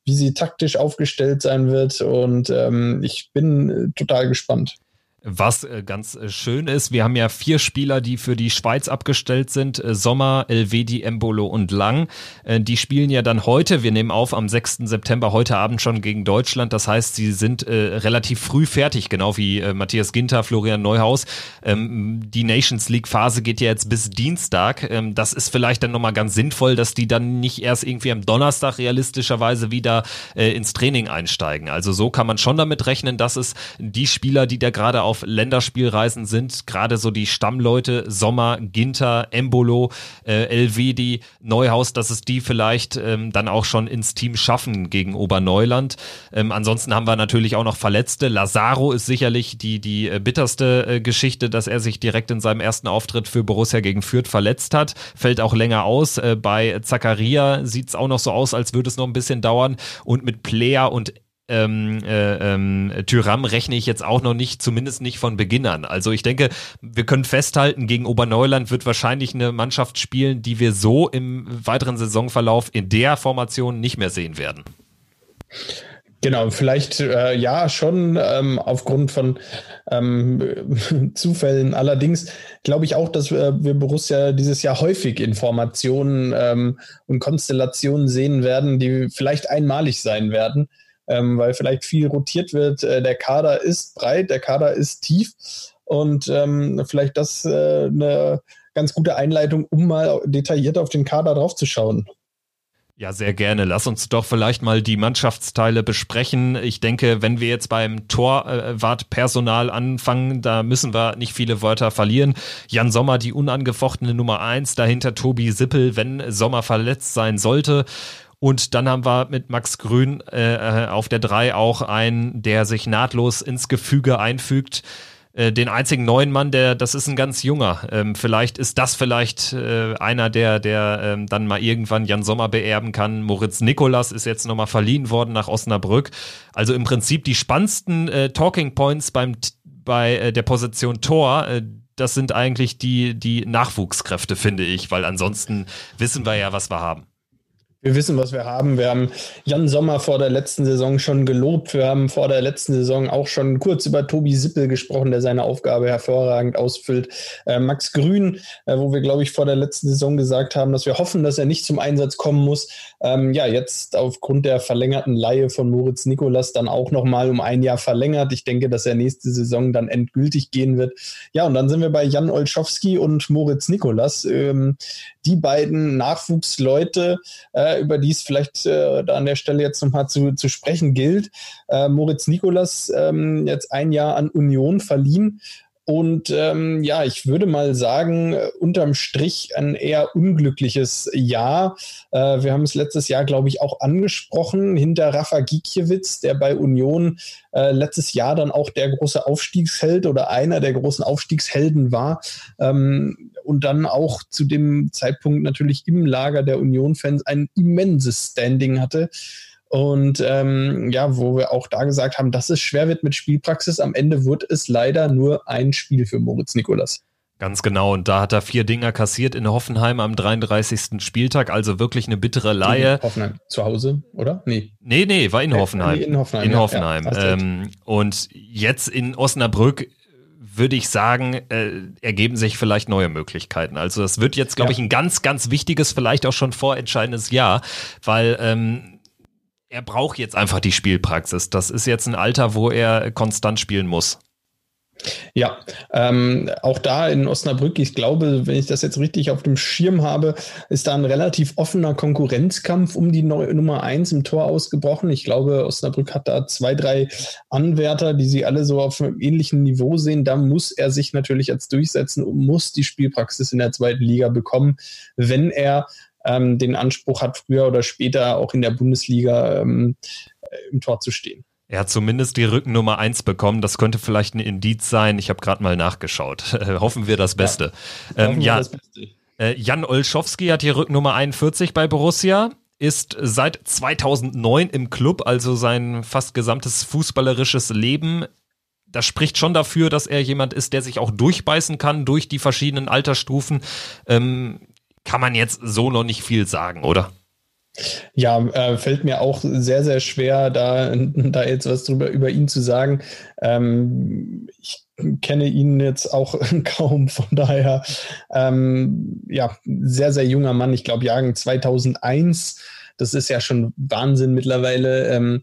wie sie taktisch aufgestellt sein wird. Und ähm, ich bin äh, total gespannt. Was äh, ganz äh, schön ist, wir haben ja vier Spieler, die für die Schweiz abgestellt sind. Äh, Sommer, Elvedi, Embolo und Lang. Die spielen ja dann heute, wir nehmen auf am 6. September, heute Abend schon gegen Deutschland. Das heißt, sie sind relativ früh fertig, genau wie Matthias Ginter, Florian Neuhaus. Ähm, die Nations League Phase geht ja jetzt bis Dienstag. Ähm, das ist vielleicht dann nochmal ganz sinnvoll, dass die dann nicht erst irgendwie am Donnerstag realistischerweise wieder ins Training einsteigen. Also so kann man schon damit rechnen, dass es die Spieler, die da gerade auf Länderspielreisen sind, gerade so die Stammleute, Sommer, Ginter, Embolo, äh, Elvedi, Neuhaus, dass es die vielleicht ähm, dann auch schon ins Team schaffen gegen Oberneuland. Ähm, ansonsten haben wir natürlich auch noch Verletzte. Lazaro ist sicherlich die, die äh, bitterste äh, Geschichte, dass er sich direkt in seinem ersten Auftritt für Borussia gegen Fürth verletzt hat. Fällt auch länger aus. Äh, bei Zakaria sieht es auch noch so aus, als würde es noch ein bisschen dauern. Und mit Player und ähm, äh, ähm, Tyram rechne ich jetzt auch noch nicht, zumindest nicht von Beginn an. Also ich denke, wir können festhalten, gegen Oberneuland wird wahrscheinlich eine Mannschaft spielen, die wir so im weiteren Saisonverlauf in der Formation nicht mehr sehen werden. Genau, vielleicht äh, ja schon ähm, aufgrund von ähm, Zufällen. Allerdings glaube ich auch, dass äh, wir Borussia dieses Jahr häufig Informationen ähm, und Konstellationen sehen werden, die vielleicht einmalig sein werden ähm, weil vielleicht viel rotiert wird. Äh, der Kader ist breit, der Kader ist tief und ähm, vielleicht das äh, eine ganz gute Einleitung, um mal detailliert auf den Kader draufzuschauen. Ja, sehr gerne. Lass uns doch vielleicht mal die Mannschaftsteile besprechen. Ich denke, wenn wir jetzt beim Torwartpersonal anfangen, da müssen wir nicht viele Wörter verlieren. Jan Sommer, die unangefochtene Nummer eins, dahinter Tobi Sippel, wenn Sommer verletzt sein sollte. Und dann haben wir mit Max Grün äh, auf der 3 auch einen, der sich nahtlos ins Gefüge einfügt. Äh, den einzigen neuen Mann, der, das ist ein ganz junger. Ähm, vielleicht ist das vielleicht äh, einer, der, der ähm, dann mal irgendwann Jan Sommer beerben kann. Moritz Nikolas ist jetzt nochmal verliehen worden nach Osnabrück. Also im Prinzip die spannendsten äh, Talking Points beim, bei äh, der Position Tor, äh, das sind eigentlich die, die Nachwuchskräfte, finde ich, weil ansonsten wissen wir ja, was wir haben. Wir wissen, was wir haben. Wir haben Jan Sommer vor der letzten Saison schon gelobt. Wir haben vor der letzten Saison auch schon kurz über Tobi Sippel gesprochen, der seine Aufgabe hervorragend ausfüllt. Äh, Max Grün, äh, wo wir, glaube ich, vor der letzten Saison gesagt haben, dass wir hoffen, dass er nicht zum Einsatz kommen muss. Ähm, ja, jetzt aufgrund der verlängerten Laie von Moritz Nikolas dann auch nochmal um ein Jahr verlängert. Ich denke, dass er nächste Saison dann endgültig gehen wird. Ja, und dann sind wir bei Jan Olschowski und Moritz Nikolas. Ähm, die beiden Nachwuchsleute, äh, über die es vielleicht äh, an der Stelle jetzt nochmal zu, zu sprechen gilt. Äh, Moritz Nikolas ähm, jetzt ein Jahr an Union verliehen. Und ähm, ja, ich würde mal sagen, unterm Strich ein eher unglückliches Jahr. Äh, wir haben es letztes Jahr, glaube ich, auch angesprochen, hinter Rafa Gikiewicz, der bei Union äh, letztes Jahr dann auch der große Aufstiegsheld oder einer der großen Aufstiegshelden war. Ähm, und dann auch zu dem Zeitpunkt natürlich im Lager der Union-Fans ein immenses Standing hatte. Und ähm, ja, wo wir auch da gesagt haben, dass es schwer wird mit Spielpraxis. Am Ende wird es leider nur ein Spiel für Moritz Nikolas. Ganz genau. Und da hat er vier Dinger kassiert in Hoffenheim am 33. Spieltag. Also wirklich eine bittere Laie. In Hoffenheim zu Hause, oder? Nee. Nee, nee, war in Hoffenheim. Nee, in Hoffenheim. In Hoffenheim. Ja, ähm, und jetzt in Osnabrück würde ich sagen, äh, ergeben sich vielleicht neue Möglichkeiten. Also das wird jetzt, glaube ja. ich, ein ganz, ganz wichtiges, vielleicht auch schon vorentscheidendes Jahr, weil ähm, er braucht jetzt einfach die Spielpraxis. Das ist jetzt ein Alter, wo er konstant spielen muss. Ja, ähm, auch da in Osnabrück, ich glaube, wenn ich das jetzt richtig auf dem Schirm habe, ist da ein relativ offener Konkurrenzkampf um die neue Nummer eins im Tor ausgebrochen. Ich glaube, Osnabrück hat da zwei, drei Anwärter, die sie alle so auf einem ähnlichen Niveau sehen. Da muss er sich natürlich jetzt durchsetzen und muss die Spielpraxis in der zweiten Liga bekommen, wenn er ähm, den Anspruch hat, früher oder später auch in der Bundesliga ähm, im Tor zu stehen. Er hat zumindest die Rückennummer 1 bekommen. Das könnte vielleicht ein Indiz sein. Ich habe gerade mal nachgeschaut. Hoffen wir das Beste. Ja, ähm, ja das Beste. Äh, Jan Olschowski hat die Rückennummer 41 bei Borussia ist seit 2009 im Club, also sein fast gesamtes fußballerisches Leben. Das spricht schon dafür, dass er jemand ist, der sich auch durchbeißen kann durch die verschiedenen Altersstufen. Ähm, kann man jetzt so noch nicht viel sagen, oder? Ja, äh, fällt mir auch sehr, sehr schwer, da, da jetzt was drüber über ihn zu sagen. Ähm, ich kenne ihn jetzt auch kaum, von daher, ähm, ja, sehr, sehr junger Mann, ich glaube, Jahren 2001. Das ist ja schon Wahnsinn mittlerweile. Ähm,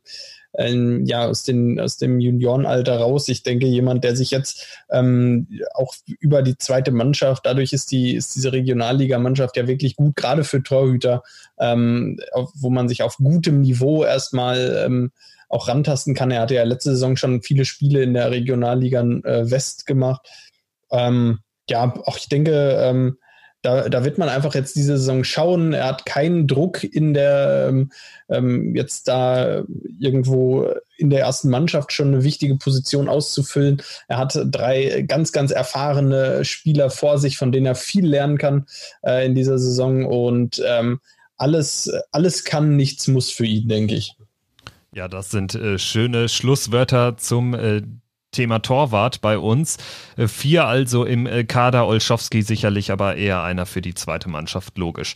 ähm, ja, aus, den, aus dem Juniorenalter raus. Ich denke, jemand, der sich jetzt ähm, auch über die zweite Mannschaft, dadurch ist, die, ist diese Regionalliga-Mannschaft ja wirklich gut, gerade für Torhüter, ähm, auf, wo man sich auf gutem Niveau erstmal ähm, auch rantasten kann. Er hatte ja letzte Saison schon viele Spiele in der Regionalliga äh, West gemacht. Ähm, ja, auch ich denke, ähm, da, da wird man einfach jetzt diese Saison schauen. Er hat keinen Druck in der ähm, ähm, jetzt da irgendwo in der ersten Mannschaft schon eine wichtige Position auszufüllen. Er hat drei ganz, ganz erfahrene Spieler vor sich, von denen er viel lernen kann äh, in dieser Saison. Und ähm, alles, alles kann, nichts muss für ihn, denke ich. Ja, das sind äh, schöne Schlusswörter zum äh, Thema Torwart bei uns. Äh, vier also im äh, Kader, Olschowski sicherlich aber eher einer für die zweite Mannschaft, logisch.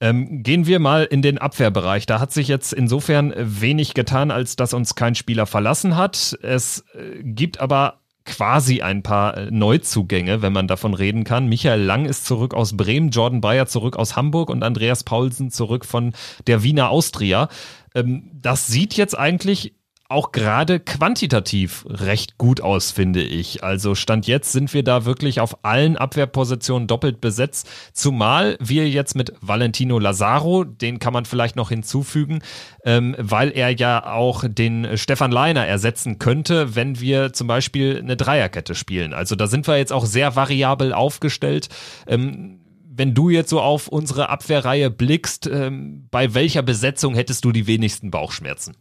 Ähm, gehen wir mal in den Abwehrbereich. Da hat sich jetzt insofern wenig getan, als dass uns kein Spieler verlassen hat. Es äh, gibt aber quasi ein paar Neuzugänge, wenn man davon reden kann. Michael Lang ist zurück aus Bremen, Jordan Bayer zurück aus Hamburg und Andreas Paulsen zurück von der Wiener Austria. Ähm, das sieht jetzt eigentlich auch gerade quantitativ recht gut aus, finde ich. Also Stand jetzt sind wir da wirklich auf allen Abwehrpositionen doppelt besetzt, zumal wir jetzt mit Valentino Lazaro, den kann man vielleicht noch hinzufügen, ähm, weil er ja auch den Stefan Leiner ersetzen könnte, wenn wir zum Beispiel eine Dreierkette spielen. Also da sind wir jetzt auch sehr variabel aufgestellt. Ähm, wenn du jetzt so auf unsere Abwehrreihe blickst, ähm, bei welcher Besetzung hättest du die wenigsten Bauchschmerzen?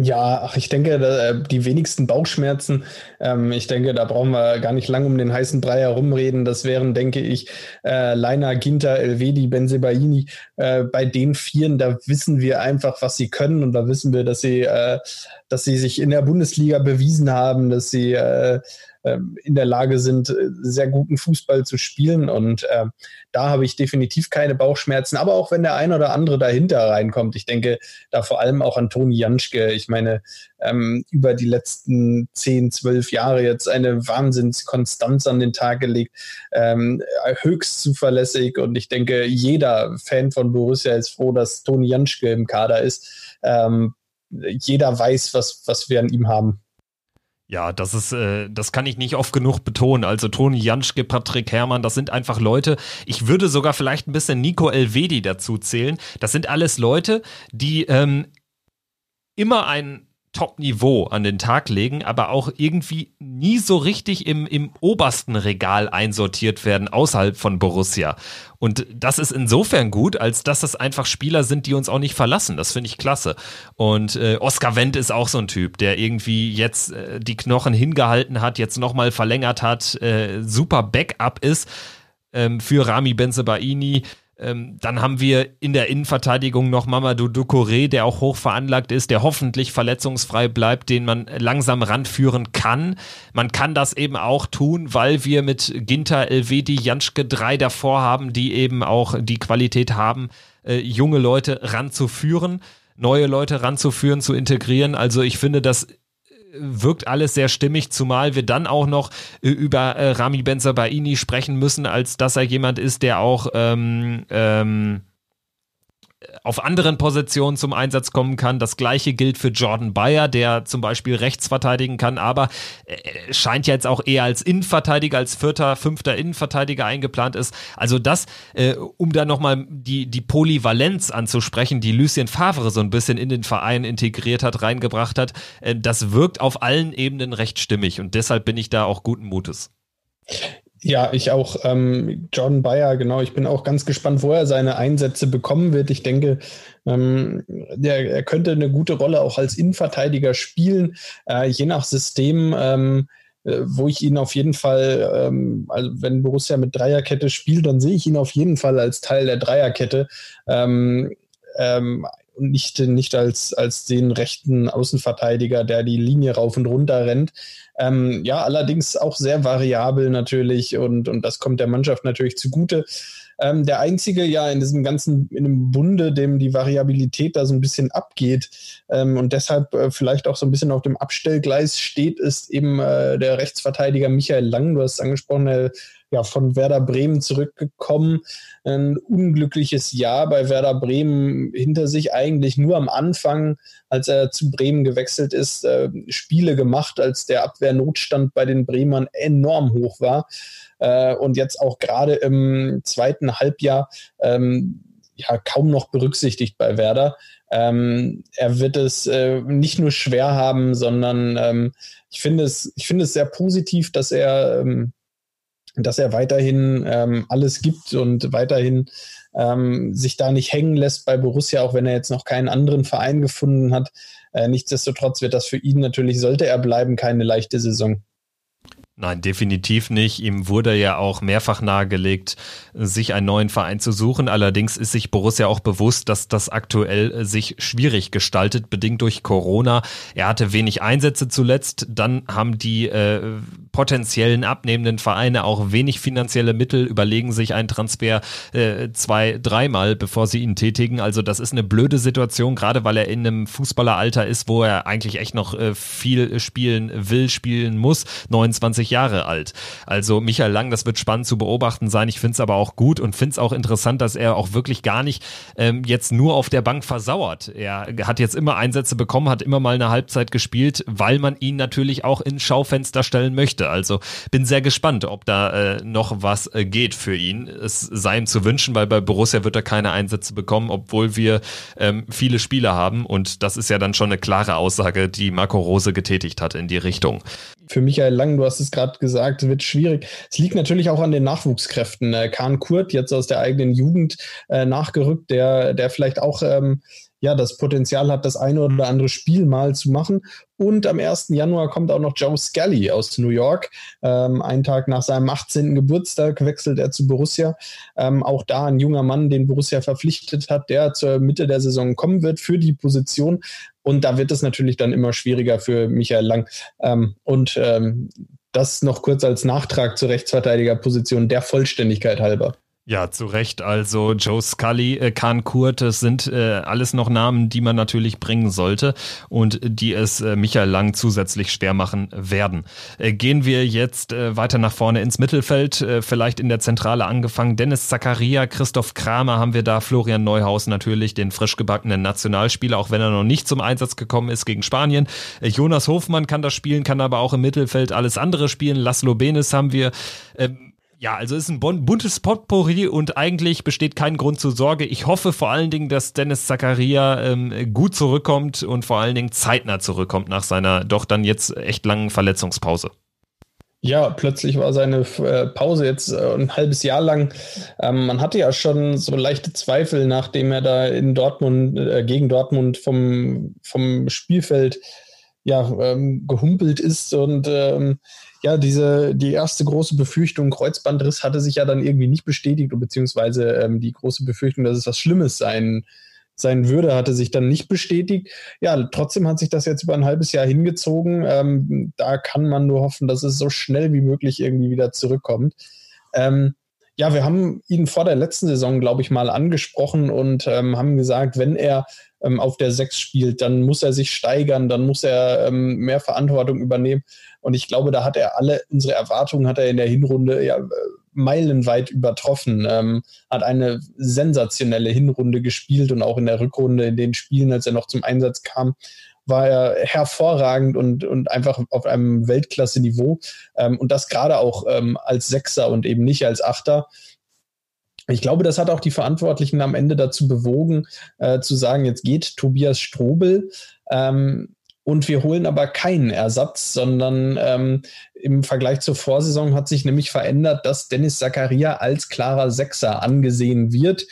Ja, ach, ich denke, äh, die wenigsten Bauchschmerzen, ähm, ich denke, da brauchen wir gar nicht lang um den heißen Brei herumreden. Das wären, denke ich, äh, Leiner, Ginter, Elvedi, Benzebaini. Äh, bei den Vieren, da wissen wir einfach, was sie können und da wissen wir, dass sie, äh, dass sie sich in der Bundesliga bewiesen haben, dass sie äh, in der Lage sind, äh, sehr guten Fußball zu spielen. Und äh, da habe ich definitiv keine Bauchschmerzen. Aber auch wenn der ein oder andere dahinter reinkommt, ich denke da vor allem auch an Toni Janschke. Ich meine, ähm, über die letzten zehn, zwölf Jahre jetzt eine Wahnsinnskonstanz an den Tag gelegt, ähm, höchst zuverlässig. Und ich denke, jeder Fan von Borussia ist froh, dass Toni Janschke im Kader ist. Ähm, jeder weiß, was, was wir an ihm haben. Ja, das ist, äh, das kann ich nicht oft genug betonen. Also Toni Janschke, Patrick Herrmann, das sind einfach Leute. Ich würde sogar vielleicht ein bisschen Nico Elvedi dazu zählen. Das sind alles Leute, die ähm, immer einen Top-Niveau an den Tag legen, aber auch irgendwie nie so richtig im, im obersten Regal einsortiert werden außerhalb von Borussia. Und das ist insofern gut, als dass das einfach Spieler sind, die uns auch nicht verlassen. Das finde ich klasse. Und äh, Oscar Wendt ist auch so ein Typ, der irgendwie jetzt äh, die Knochen hingehalten hat, jetzt nochmal verlängert hat, äh, super Backup ist ähm, für Rami Benzebaini. Ähm, dann haben wir in der Innenverteidigung noch Mamadou Ducouré, der auch hoch veranlagt ist, der hoffentlich verletzungsfrei bleibt, den man langsam ranführen kann. Man kann das eben auch tun, weil wir mit Ginter, Elvedi, Janschke drei davor haben, die eben auch die Qualität haben, äh, junge Leute ranzuführen neue Leute ranzuführen, zu integrieren. Also ich finde, das wirkt alles sehr stimmig, zumal wir dann auch noch äh, über äh, Rami Benzabaini sprechen müssen, als dass er jemand ist, der auch ähm, ähm, auf anderen Positionen zum Einsatz kommen kann. Das gleiche gilt für Jordan Bayer, der zum Beispiel rechts verteidigen kann, aber äh, scheint ja jetzt auch eher als Innenverteidiger, als vierter, fünfter Innenverteidiger eingeplant ist. Also das, äh, um da nochmal die, die Polyvalenz anzusprechen, die Lucien Favre so ein bisschen in den Verein integriert hat, reingebracht hat, äh, das wirkt auf allen Ebenen recht stimmig und deshalb bin ich da auch guten Mutes. Ja, ich auch. Ähm, Jordan Bayer, genau. Ich bin auch ganz gespannt, wo er seine Einsätze bekommen wird. Ich denke, ähm, der, er könnte eine gute Rolle auch als Innenverteidiger spielen, äh, je nach System. Ähm, äh, wo ich ihn auf jeden Fall, ähm, also wenn Borussia mit Dreierkette spielt, dann sehe ich ihn auf jeden Fall als Teil der Dreierkette. Ähm, ähm, nicht, nicht als, als den rechten Außenverteidiger, der die Linie rauf und runter rennt. Ähm, ja, allerdings auch sehr variabel natürlich und, und das kommt der Mannschaft natürlich zugute. Ähm, der einzige ja in diesem ganzen, in einem Bunde, dem die Variabilität da so ein bisschen abgeht ähm, und deshalb äh, vielleicht auch so ein bisschen auf dem Abstellgleis steht, ist eben äh, der Rechtsverteidiger Michael Lang. Du hast es angesprochen, der ja, von Werder Bremen zurückgekommen. Ein unglückliches Jahr bei Werder Bremen hinter sich eigentlich nur am Anfang, als er zu Bremen gewechselt ist, äh, Spiele gemacht, als der Abwehrnotstand bei den Bremern enorm hoch war. Äh, und jetzt auch gerade im zweiten Halbjahr ähm, ja kaum noch berücksichtigt bei Werder. Ähm, er wird es äh, nicht nur schwer haben, sondern ähm, ich finde es, ich es sehr positiv, dass er ähm, dass er weiterhin ähm, alles gibt und weiterhin ähm, sich da nicht hängen lässt bei Borussia, auch wenn er jetzt noch keinen anderen Verein gefunden hat. Äh, nichtsdestotrotz wird das für ihn natürlich, sollte er bleiben, keine leichte Saison. Nein, definitiv nicht. Ihm wurde ja auch mehrfach nahegelegt, sich einen neuen Verein zu suchen. Allerdings ist sich Borussia auch bewusst, dass das aktuell äh, sich schwierig gestaltet, bedingt durch Corona. Er hatte wenig Einsätze zuletzt. Dann haben die äh, potenziellen abnehmenden Vereine auch wenig finanzielle Mittel, überlegen sich einen Transfer äh, zwei, dreimal, bevor sie ihn tätigen. Also das ist eine blöde Situation, gerade weil er in einem Fußballeralter ist, wo er eigentlich echt noch äh, viel spielen will, spielen muss. 29 20 Jahre alt. Also Michael Lang, das wird spannend zu beobachten sein. Ich finde es aber auch gut und finde es auch interessant, dass er auch wirklich gar nicht ähm, jetzt nur auf der Bank versauert. Er hat jetzt immer Einsätze bekommen, hat immer mal eine Halbzeit gespielt, weil man ihn natürlich auch ins Schaufenster stellen möchte. Also bin sehr gespannt, ob da äh, noch was äh, geht für ihn. Es sei ihm zu wünschen, weil bei Borussia wird er keine Einsätze bekommen, obwohl wir ähm, viele Spiele haben und das ist ja dann schon eine klare Aussage, die Marco Rose getätigt hat in die Richtung für Michael Lang, du hast es gerade gesagt, wird schwierig. Es liegt natürlich auch an den Nachwuchskräften. Äh, Kahn Kurt, jetzt aus der eigenen Jugend äh, nachgerückt, der, der vielleicht auch ähm, ja, das Potenzial hat, das eine oder andere Spiel mal zu machen. Und am 1. Januar kommt auch noch Joe Scully aus New York. Ähm, einen Tag nach seinem 18. Geburtstag wechselt er zu Borussia. Ähm, auch da ein junger Mann, den Borussia verpflichtet hat, der zur Mitte der Saison kommen wird für die Position. Und da wird es natürlich dann immer schwieriger für Michael Lang. Ähm, und ähm, das noch kurz als Nachtrag zur Rechtsverteidigerposition der Vollständigkeit halber. Ja, zu Recht. Also Joe Scully, äh, Khan Kurt, das sind äh, alles noch Namen, die man natürlich bringen sollte und die es äh, Michael Lang zusätzlich schwer machen werden. Äh, gehen wir jetzt äh, weiter nach vorne ins Mittelfeld, äh, vielleicht in der Zentrale angefangen. Dennis Zakaria, Christoph Kramer haben wir da, Florian Neuhaus natürlich, den frisch gebackenen Nationalspieler, auch wenn er noch nicht zum Einsatz gekommen ist gegen Spanien. Äh, Jonas Hofmann kann das spielen, kann aber auch im Mittelfeld alles andere spielen. Laszlo Benes haben wir. Äh, ja, also ist ein buntes Potpourri und eigentlich besteht kein Grund zur Sorge. Ich hoffe vor allen Dingen, dass Dennis Zakaria ähm, gut zurückkommt und vor allen Dingen zeitnah zurückkommt nach seiner doch dann jetzt echt langen Verletzungspause. Ja, plötzlich war seine äh, Pause jetzt äh, ein halbes Jahr lang. Ähm, man hatte ja schon so leichte Zweifel, nachdem er da in Dortmund, äh, gegen Dortmund vom, vom Spielfeld ja, ähm, gehumpelt ist und ähm, ja, diese, die erste große Befürchtung, Kreuzbandriss, hatte sich ja dann irgendwie nicht bestätigt, beziehungsweise ähm, die große Befürchtung, dass es was Schlimmes sein, sein würde, hatte sich dann nicht bestätigt. Ja, trotzdem hat sich das jetzt über ein halbes Jahr hingezogen. Ähm, da kann man nur hoffen, dass es so schnell wie möglich irgendwie wieder zurückkommt. Ähm, ja, wir haben ihn vor der letzten Saison, glaube ich, mal angesprochen und ähm, haben gesagt, wenn er ähm, auf der Sechs spielt, dann muss er sich steigern, dann muss er ähm, mehr Verantwortung übernehmen. Und ich glaube, da hat er alle unsere Erwartungen hat er in der Hinrunde ja meilenweit übertroffen. Ähm, hat eine sensationelle Hinrunde gespielt und auch in der Rückrunde in den Spielen, als er noch zum Einsatz kam, war er hervorragend und, und einfach auf einem Weltklasse-Niveau. Ähm, und das gerade auch ähm, als Sechser und eben nicht als Achter. Ich glaube, das hat auch die Verantwortlichen am Ende dazu bewogen, äh, zu sagen, jetzt geht Tobias Strobel. Ähm, und wir holen aber keinen Ersatz, sondern ähm, im Vergleich zur Vorsaison hat sich nämlich verändert, dass Dennis Zakaria als klarer Sechser angesehen wird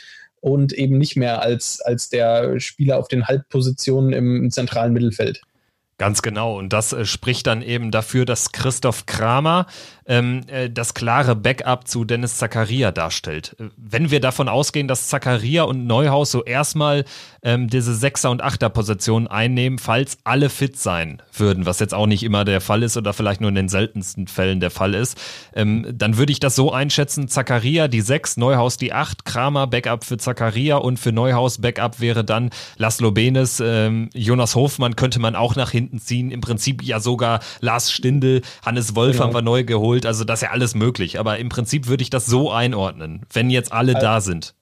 und eben nicht mehr als, als der Spieler auf den Halbpositionen im, zentralen Mittelfeld. Ganz genau. Und das äh, spricht dann eben dafür, dass Christoph Kramer ähm, äh, das klare Backup zu Dennis Zakaria darstellt. Wenn wir davon ausgehen, dass Zakaria und Neuhaus so erstmal ähm, diese Sechser- und Achter-Position einnehmen, falls alle fit sein würden, was jetzt auch nicht immer der Fall ist oder vielleicht nur in den seltensten Fällen der Fall ist, ähm, dann würde ich das so einschätzen, Zakaria die Sechs, Neuhaus die Acht, Kramer Backup für Zakaria und für Neuhaus Backup wäre dann Laszlo Benes, ähm, Jonas Hofmann könnte man auch nach hinten ziehen, im Prinzip ja sogar Lars Stindl, Hannes Wolf genau. haben wir neu geholt, also das ist ja alles möglich, aber im Prinzip würde ich das so einordnen, wenn jetzt alle also, da sind.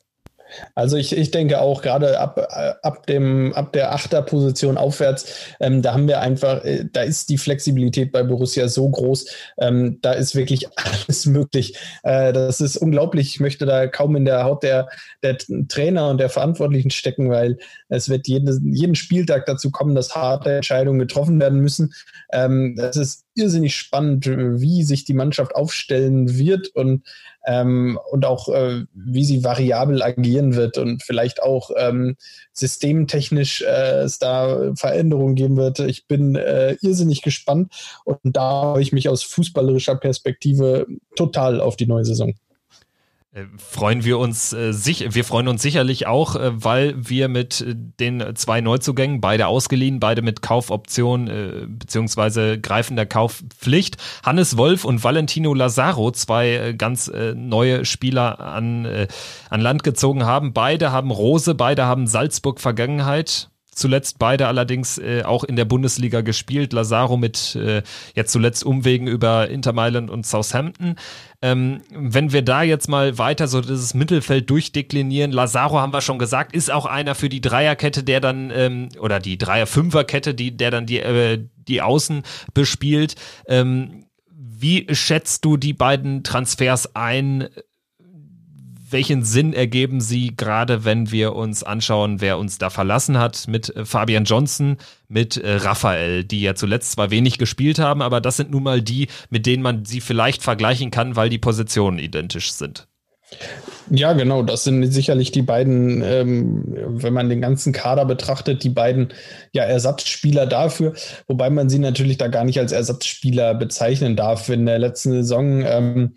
Also ich, ich denke auch gerade ab, ab, dem, ab der Achterposition aufwärts, ähm, da haben wir einfach, äh, da ist die Flexibilität bei Borussia so groß, ähm, da ist wirklich alles möglich. Äh, das ist unglaublich. Ich möchte da kaum in der Haut der, der Trainer und der Verantwortlichen stecken, weil es wird jeden, jeden Spieltag dazu kommen, dass harte Entscheidungen getroffen werden müssen. Ähm, das ist irrsinnig spannend, wie sich die Mannschaft aufstellen wird und ähm, und auch äh, wie sie variabel agieren wird und vielleicht auch ähm, systemtechnisch äh, es da Veränderungen geben wird. Ich bin äh, irrsinnig gespannt und da habe ich mich aus fußballerischer Perspektive total auf die neue Saison. Äh, freuen wir uns äh, sich, wir freuen uns sicherlich auch, äh, weil wir mit äh, den zwei Neuzugängen, beide ausgeliehen, beide mit Kaufoption äh, beziehungsweise greifender Kaufpflicht, Hannes Wolf und Valentino Lazaro, zwei äh, ganz äh, neue Spieler an, äh, an Land gezogen haben. Beide haben Rose, beide haben Salzburg Vergangenheit zuletzt beide allerdings äh, auch in der Bundesliga gespielt. Lazaro mit äh, jetzt zuletzt Umwegen über Inter Mailand und Southampton. Ähm, wenn wir da jetzt mal weiter so dieses Mittelfeld durchdeklinieren, Lazaro haben wir schon gesagt, ist auch einer für die Dreierkette, der dann, ähm, oder die Dreier-Fünfer-Kette, die, der dann die, äh, die Außen bespielt. Ähm, wie schätzt du die beiden Transfers ein? Welchen Sinn ergeben sie, gerade wenn wir uns anschauen, wer uns da verlassen hat mit äh, Fabian Johnson, mit äh, Raphael, die ja zuletzt zwar wenig gespielt haben, aber das sind nun mal die, mit denen man sie vielleicht vergleichen kann, weil die Positionen identisch sind. Ja, genau, das sind sicherlich die beiden, ähm, wenn man den ganzen Kader betrachtet, die beiden ja, Ersatzspieler dafür, wobei man sie natürlich da gar nicht als Ersatzspieler bezeichnen darf. In der letzten Saison ähm,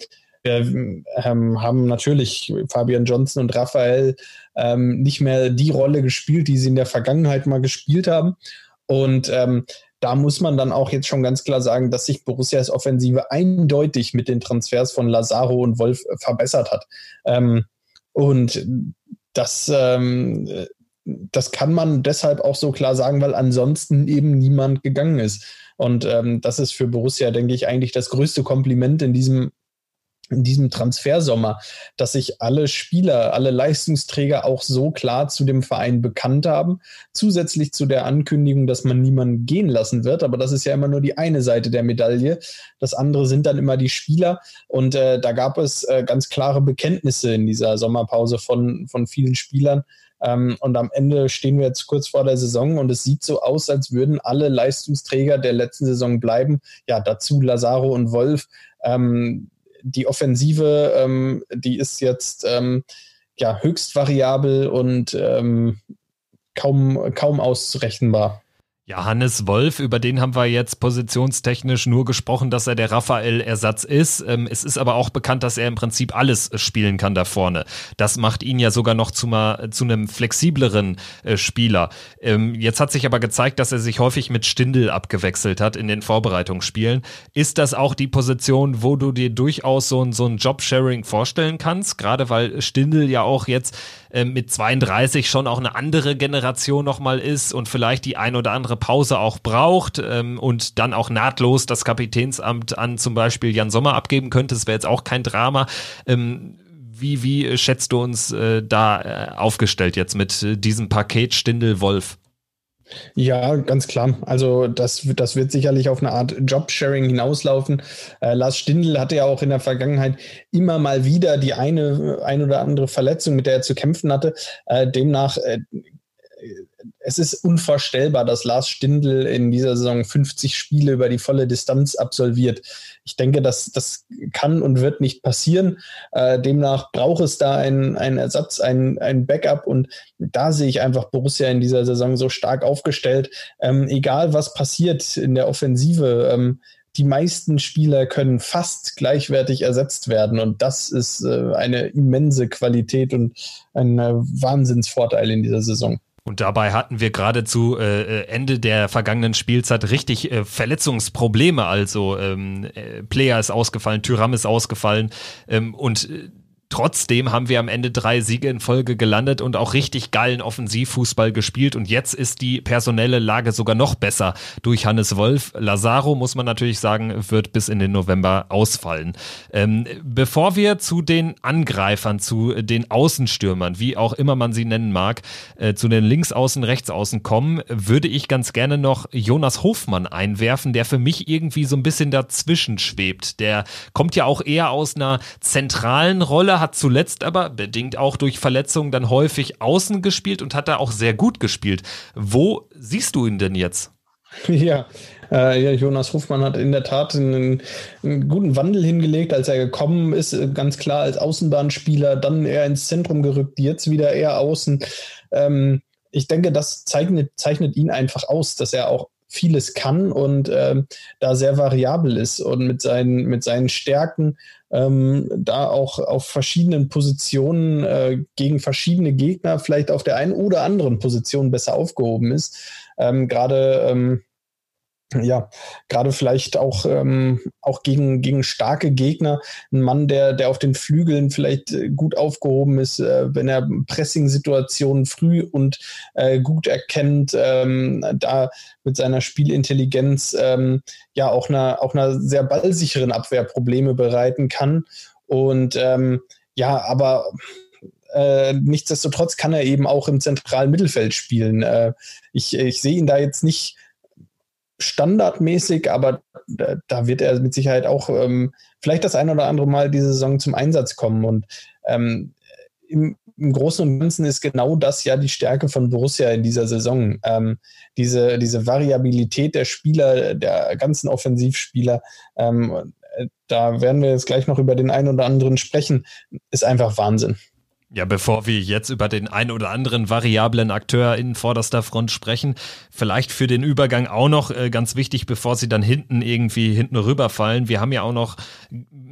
wir ähm, haben natürlich Fabian Johnson und Raphael ähm, nicht mehr die Rolle gespielt, die sie in der Vergangenheit mal gespielt haben. Und ähm, da muss man dann auch jetzt schon ganz klar sagen, dass sich Borussias Offensive eindeutig mit den Transfers von Lazaro und Wolf äh, verbessert hat. Ähm, und das, ähm, das kann man deshalb auch so klar sagen, weil ansonsten eben niemand gegangen ist. Und ähm, das ist für Borussia, denke ich, eigentlich das größte Kompliment in diesem in diesem Transfersommer, dass sich alle Spieler, alle Leistungsträger auch so klar zu dem Verein bekannt haben, zusätzlich zu der Ankündigung, dass man niemanden gehen lassen wird. Aber das ist ja immer nur die eine Seite der Medaille. Das andere sind dann immer die Spieler. Und äh, da gab es äh, ganz klare Bekenntnisse in dieser Sommerpause von, von vielen Spielern. Ähm, und am Ende stehen wir jetzt kurz vor der Saison und es sieht so aus, als würden alle Leistungsträger der letzten Saison bleiben. Ja, dazu Lazaro und Wolf. Ähm, die Offensive, ähm, die ist jetzt ähm, ja höchst variabel und ähm, kaum, kaum ausrechenbar. Ja, Hannes Wolf, über den haben wir jetzt positionstechnisch nur gesprochen, dass er der Raphael-Ersatz ist. Ähm, es ist aber auch bekannt, dass er im Prinzip alles spielen kann da vorne. Das macht ihn ja sogar noch zu, mal, zu einem flexibleren äh, Spieler. Ähm, jetzt hat sich aber gezeigt, dass er sich häufig mit Stindel abgewechselt hat in den Vorbereitungsspielen. Ist das auch die Position, wo du dir durchaus so ein, so ein Job-Sharing vorstellen kannst? Gerade weil Stindel ja auch jetzt äh, mit 32 schon auch eine andere Generation nochmal ist und vielleicht die ein oder andere Pause auch braucht ähm, und dann auch nahtlos das Kapitänsamt an zum Beispiel Jan Sommer abgeben könnte. Das wäre jetzt auch kein Drama. Ähm, wie, wie schätzt du uns äh, da äh, aufgestellt jetzt mit äh, diesem Paket Stindel-Wolf? Ja, ganz klar. Also das, das wird sicherlich auf eine Art Jobsharing hinauslaufen. Äh, Lars Stindl hatte ja auch in der Vergangenheit immer mal wieder die eine, ein oder andere Verletzung, mit der er zu kämpfen hatte. Äh, demnach äh, es ist unvorstellbar, dass Lars Stindl in dieser Saison 50 Spiele über die volle Distanz absolviert. Ich denke, das, das kann und wird nicht passieren. Äh, demnach braucht es da einen, einen Ersatz, einen, einen Backup und da sehe ich einfach Borussia in dieser Saison so stark aufgestellt. Ähm, egal was passiert in der Offensive, ähm, die meisten Spieler können fast gleichwertig ersetzt werden. Und das ist äh, eine immense Qualität und ein äh, Wahnsinnsvorteil in dieser Saison. Und dabei hatten wir gerade zu äh, Ende der vergangenen Spielzeit richtig äh, Verletzungsprobleme. Also ähm, äh, Player ist ausgefallen, Tyram ist ausgefallen ähm, und äh, Trotzdem haben wir am Ende drei Siege in Folge gelandet und auch richtig geilen Offensivfußball gespielt. Und jetzt ist die personelle Lage sogar noch besser durch Hannes Wolf. Lazaro, muss man natürlich sagen, wird bis in den November ausfallen. Ähm, bevor wir zu den Angreifern, zu den Außenstürmern, wie auch immer man sie nennen mag, äh, zu den Linksaußen, Rechtsaußen kommen, würde ich ganz gerne noch Jonas Hofmann einwerfen, der für mich irgendwie so ein bisschen dazwischen schwebt. Der kommt ja auch eher aus einer zentralen Rolle, hat zuletzt aber, bedingt auch durch Verletzungen, dann häufig außen gespielt und hat da auch sehr gut gespielt. Wo siehst du ihn denn jetzt? Ja, äh, Jonas Hofmann hat in der Tat einen, einen, guten Wandel hingelegt, als er gekommen ist, äh, ganz klar als Außenbahnspieler, dann eher ins Zentrum gerückt, jetzt wieder eher außen. Ähm, ich denke, das zeichnet, zeichnet ihn einfach aus, dass er auch vieles kann und ähm, da sehr variabel ist und mit seinen, mit seinen Stärken ähm, da auch auf verschiedenen Positionen äh, gegen verschiedene Gegner vielleicht auf der einen oder anderen Position besser aufgehoben ist. Ähm, Gerade ähm, ja, gerade vielleicht auch, ähm, auch gegen, gegen starke Gegner. Ein Mann, der, der auf den Flügeln vielleicht äh, gut aufgehoben ist, äh, wenn er Pressing-Situationen früh und äh, gut erkennt, ähm, da mit seiner Spielintelligenz ähm, ja auch einer, auch einer sehr ballsicheren Abwehr Probleme bereiten kann. Und ähm, ja, aber äh, nichtsdestotrotz kann er eben auch im zentralen Mittelfeld spielen. Äh, ich, ich sehe ihn da jetzt nicht standardmäßig, aber da, da, wird er mit Sicherheit auch ähm, vielleicht das ein oder andere Mal diese Saison zum Einsatz kommen. Und ähm, im, im, Großen und Ganzen ist genau das ja die Stärke von Borussia in dieser Saison. Ähm, diese, diese Variabilität der Spieler, der ganzen Offensivspieler, ähm, da werden wir jetzt gleich noch über den einen oder anderen sprechen, ist einfach Wahnsinn. Ja, bevor wir jetzt über den ein oder anderen variablen Akteur in vorderster Front sprechen, vielleicht für den Übergang auch noch äh, ganz wichtig, bevor sie dann hinten irgendwie hinten rüberfallen. Wir haben ja auch noch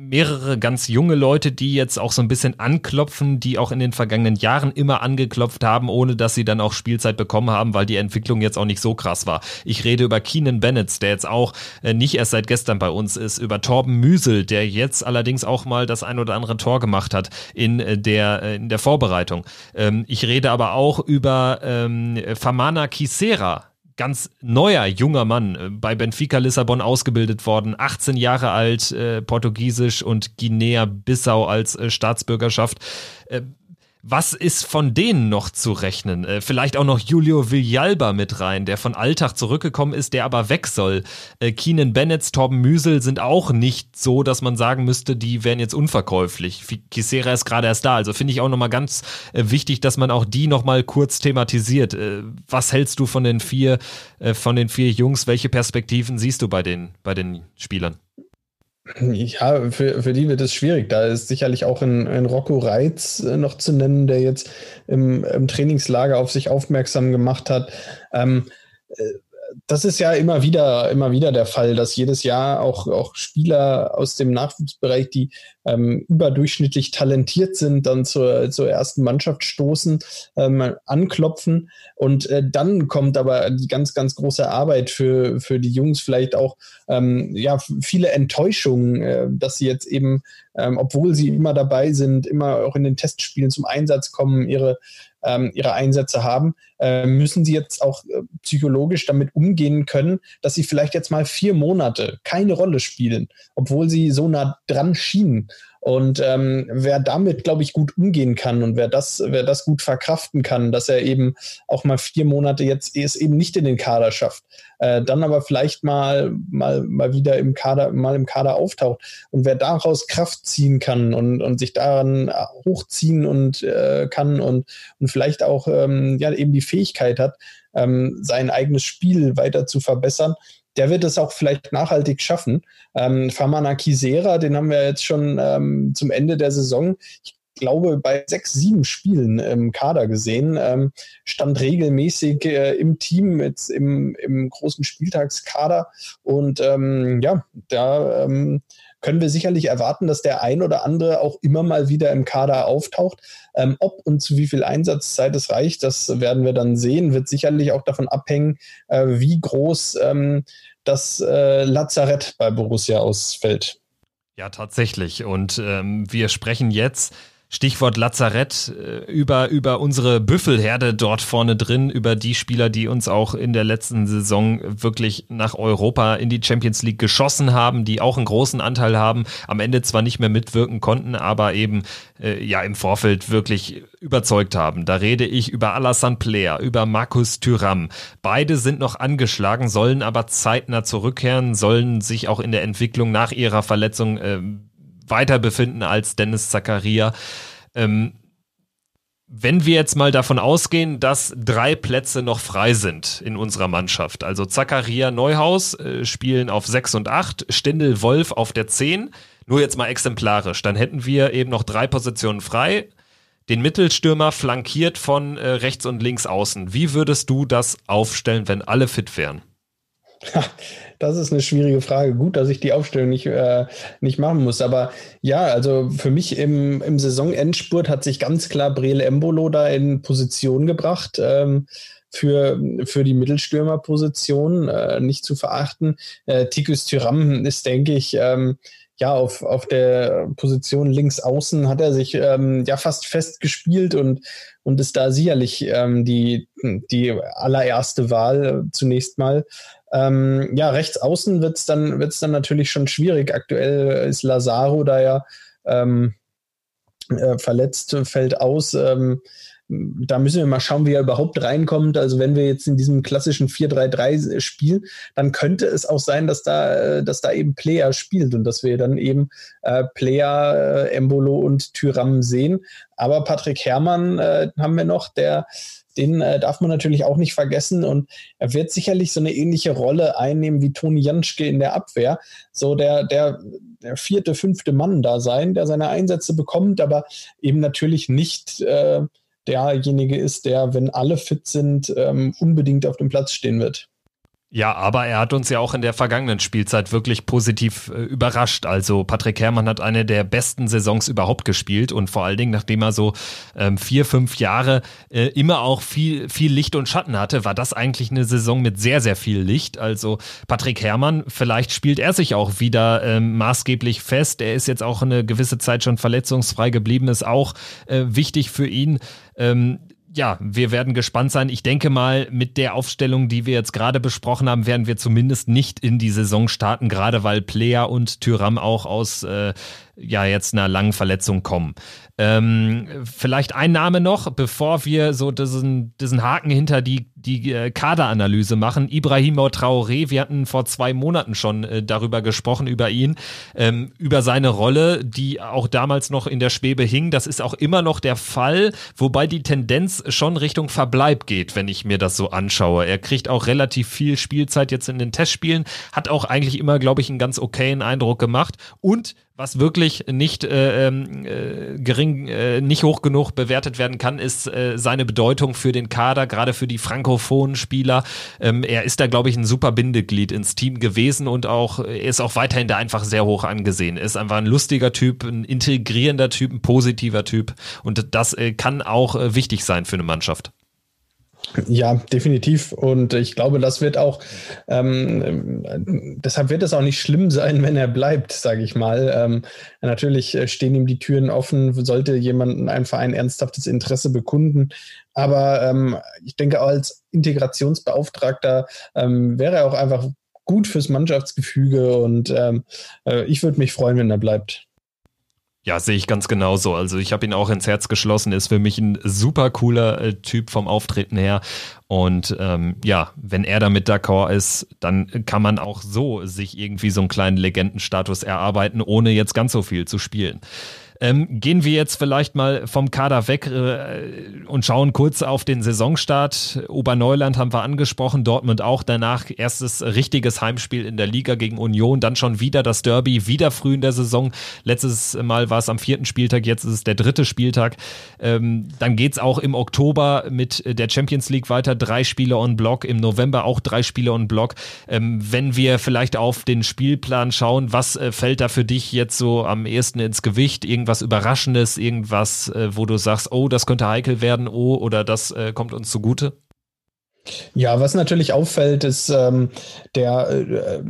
mehrere ganz junge Leute, die jetzt auch so ein bisschen anklopfen, die auch in den vergangenen Jahren immer angeklopft haben, ohne dass sie dann auch Spielzeit bekommen haben, weil die Entwicklung jetzt auch nicht so krass war. Ich rede über Keenan Bennett, der jetzt auch äh, nicht erst seit gestern bei uns ist, über Torben Müsel, der jetzt allerdings auch mal das ein oder andere Tor gemacht hat in äh, der äh, in der Vorbereitung. Ähm, ich rede aber auch über ähm, Famana Kisera, ganz neuer junger Mann, äh, bei Benfica Lissabon ausgebildet worden, 18 Jahre alt, äh, Portugiesisch und Guinea-Bissau als äh, Staatsbürgerschaft. Äh, was ist von denen noch zu rechnen? Äh, vielleicht auch noch Julio Villalba mit rein, der von Alltag zurückgekommen ist, der aber weg soll. Äh, Keenan Bennett, Torben Müsel sind auch nicht so, dass man sagen müsste, die wären jetzt unverkäuflich. Kisera ist gerade erst da, also finde ich auch nochmal ganz äh, wichtig, dass man auch die nochmal kurz thematisiert. Was hältst du von den vier, von den vier Jungs? Welche Perspektiven siehst du bei den, bei den Spielern? Ja, für, für die wird es schwierig. Da ist sicherlich auch ein, ein Rocco Reitz äh, noch zu nennen, der jetzt im, im Trainingslager auf sich aufmerksam gemacht hat. Ähm, äh, das ist ja immer wieder, immer wieder der Fall, dass jedes Jahr auch, auch Spieler aus dem Nachwuchsbereich, die ähm, überdurchschnittlich talentiert sind, dann zur, zur ersten Mannschaft stoßen, ähm, anklopfen. Und äh, dann kommt aber die ganz, ganz große Arbeit für, für die Jungs, vielleicht auch ähm, ja, viele Enttäuschungen, äh, dass sie jetzt eben, ähm, obwohl sie immer dabei sind, immer auch in den Testspielen zum Einsatz kommen, ihre ähm, ihre Einsätze haben, äh, müssen sie jetzt auch äh, psychologisch damit umgehen können, dass sie vielleicht jetzt mal vier Monate keine Rolle spielen, obwohl sie so nah dran schienen. Und ähm, wer damit, glaube ich, gut umgehen kann und wer das, wer das gut verkraften kann, dass er eben auch mal vier Monate jetzt es eben nicht in den Kader schafft, äh, dann aber vielleicht mal, mal, mal wieder im Kader, mal im Kader auftaucht. Und wer daraus Kraft ziehen kann und, und sich daran hochziehen und äh, kann und, und vielleicht auch ähm, ja eben die Fähigkeit hat, ähm, sein eigenes Spiel weiter zu verbessern, der wird es auch vielleicht nachhaltig schaffen. Ähm, Famana Kisera, den haben wir jetzt schon ähm, zum Ende der Saison. Ich glaube, bei sechs, sieben Spielen im Kader gesehen, ähm, stand regelmäßig äh, im Team, jetzt im, im großen Spieltagskader. Und ähm, ja, da ähm, können wir sicherlich erwarten, dass der ein oder andere auch immer mal wieder im Kader auftaucht. Ähm, ob und zu wie viel Einsatzzeit es reicht, das werden wir dann sehen. Wird sicherlich auch davon abhängen, äh, wie groß ähm, das äh, Lazarett bei Borussia ausfällt. Ja, tatsächlich. Und ähm, wir sprechen jetzt Stichwort Lazarett, äh, über, über unsere Büffelherde dort vorne drin, über die Spieler, die uns auch in der letzten Saison wirklich nach Europa in die Champions League geschossen haben, die auch einen großen Anteil haben, am Ende zwar nicht mehr mitwirken konnten, aber eben äh, ja im Vorfeld wirklich überzeugt haben. Da rede ich über Alassane Player, über Markus Thüram. Beide sind noch angeschlagen, sollen aber zeitnah zurückkehren, sollen sich auch in der Entwicklung nach ihrer Verletzung äh, weiter befinden als Dennis Zakaria. Ähm, wenn wir jetzt mal davon ausgehen, dass drei Plätze noch frei sind in unserer Mannschaft, also Zakaria Neuhaus äh, spielen auf 6 und 8, Stindel Wolf auf der 10, nur jetzt mal exemplarisch, dann hätten wir eben noch drei Positionen frei, den Mittelstürmer flankiert von äh, rechts und links außen. Wie würdest du das aufstellen, wenn alle fit wären? Das ist eine schwierige Frage. Gut, dass ich die Aufstellung nicht, äh, nicht machen muss. Aber ja, also für mich im, im Saisonendspurt hat sich ganz klar Brele Embolo da in Position gebracht. Ähm, für, für die Mittelstürmerposition äh, nicht zu verachten. Äh, Tikus Tyram ist, denke ich, ähm, ja, auf, auf der Position links außen hat er sich ähm, ja fast festgespielt und, und ist da sicherlich ähm, die, die allererste Wahl zunächst mal. Ähm, ja, rechts außen wird es dann, wird's dann natürlich schon schwierig. Aktuell ist Lazaro da ja ähm, äh, verletzt, fällt aus. Ähm, da müssen wir mal schauen, wie er überhaupt reinkommt. Also wenn wir jetzt in diesem klassischen 4-3-3 spielen, dann könnte es auch sein, dass da, dass da eben Player spielt und dass wir dann eben äh, Player, äh, Embolo und Tyram sehen. Aber Patrick Herrmann äh, haben wir noch, der den äh, darf man natürlich auch nicht vergessen und er wird sicherlich so eine ähnliche Rolle einnehmen wie Toni Janschke in der Abwehr. So der, der, der vierte, fünfte Mann da sein, der seine Einsätze bekommt, aber eben natürlich nicht äh, derjenige ist, der, wenn alle fit sind, ähm, unbedingt auf dem Platz stehen wird. Ja, aber er hat uns ja auch in der vergangenen Spielzeit wirklich positiv äh, überrascht. Also Patrick Herrmann hat eine der besten Saisons überhaupt gespielt und vor allen Dingen, nachdem er so ähm, vier, fünf Jahre äh, immer auch viel, viel Licht und Schatten hatte, war das eigentlich eine Saison mit sehr, sehr viel Licht. Also Patrick Herrmann, vielleicht spielt er sich auch wieder ähm, maßgeblich fest. Er ist jetzt auch eine gewisse Zeit schon verletzungsfrei geblieben, ist auch äh, wichtig für ihn. Ähm, ja, wir werden gespannt sein. Ich denke mal, mit der Aufstellung, die wir jetzt gerade besprochen haben, werden wir zumindest nicht in die Saison starten, gerade weil Player und Tyram auch aus äh, ja jetzt einer langen Verletzung kommen. Ähm, vielleicht ein Name noch, bevor wir so diesen, diesen Haken hinter die, die äh, Kaderanalyse machen. Ibrahim Traoré, wir hatten vor zwei Monaten schon äh, darüber gesprochen, über ihn, ähm, über seine Rolle, die auch damals noch in der Schwebe hing. Das ist auch immer noch der Fall, wobei die Tendenz schon Richtung Verbleib geht, wenn ich mir das so anschaue. Er kriegt auch relativ viel Spielzeit jetzt in den Testspielen, hat auch eigentlich immer, glaube ich, einen ganz okayen Eindruck gemacht und was wirklich nicht äh, ähm, äh, gering, äh, nicht hoch genug bewertet werden kann, ist äh, seine Bedeutung für den Kader, gerade für die frankophonen Spieler. Ähm, er ist da, glaube ich, ein super Bindeglied ins Team gewesen und auch ist auch weiterhin da einfach sehr hoch angesehen. Er ist einfach ein lustiger Typ, ein integrierender Typ, ein positiver Typ und das äh, kann auch äh, wichtig sein für eine Mannschaft. Ja, definitiv. Und ich glaube, das wird auch, ähm, deshalb wird es auch nicht schlimm sein, wenn er bleibt, sage ich mal. Ähm, natürlich stehen ihm die Türen offen, sollte jemand in einem Verein ernsthaftes Interesse bekunden. Aber ähm, ich denke, als Integrationsbeauftragter ähm, wäre er auch einfach gut fürs Mannschaftsgefüge und ähm, äh, ich würde mich freuen, wenn er bleibt. Ja, sehe ich ganz genauso. Also ich habe ihn auch ins Herz geschlossen, ist für mich ein super cooler äh, Typ vom Auftreten her. Und ähm, ja, wenn er damit d'accord ist, dann kann man auch so sich irgendwie so einen kleinen Legendenstatus erarbeiten, ohne jetzt ganz so viel zu spielen. Ähm, gehen wir jetzt vielleicht mal vom Kader weg äh, und schauen kurz auf den Saisonstart. Oberneuland haben wir angesprochen, Dortmund auch. Danach erstes richtiges Heimspiel in der Liga gegen Union, dann schon wieder das Derby, wieder früh in der Saison. Letztes Mal war es am vierten Spieltag, jetzt ist es der dritte Spieltag. Ähm, dann geht's auch im Oktober mit der Champions League weiter. Drei Spiele on Block, im November auch drei Spiele on Block. Ähm, wenn wir vielleicht auf den Spielplan schauen, was äh, fällt da für dich jetzt so am ehesten ins Gewicht? Irgend irgendwas Überraschendes, irgendwas, äh, wo du sagst, oh, das könnte heikel werden, oh, oder das äh, kommt uns zugute? Ja, was natürlich auffällt, ist ähm, der, äh,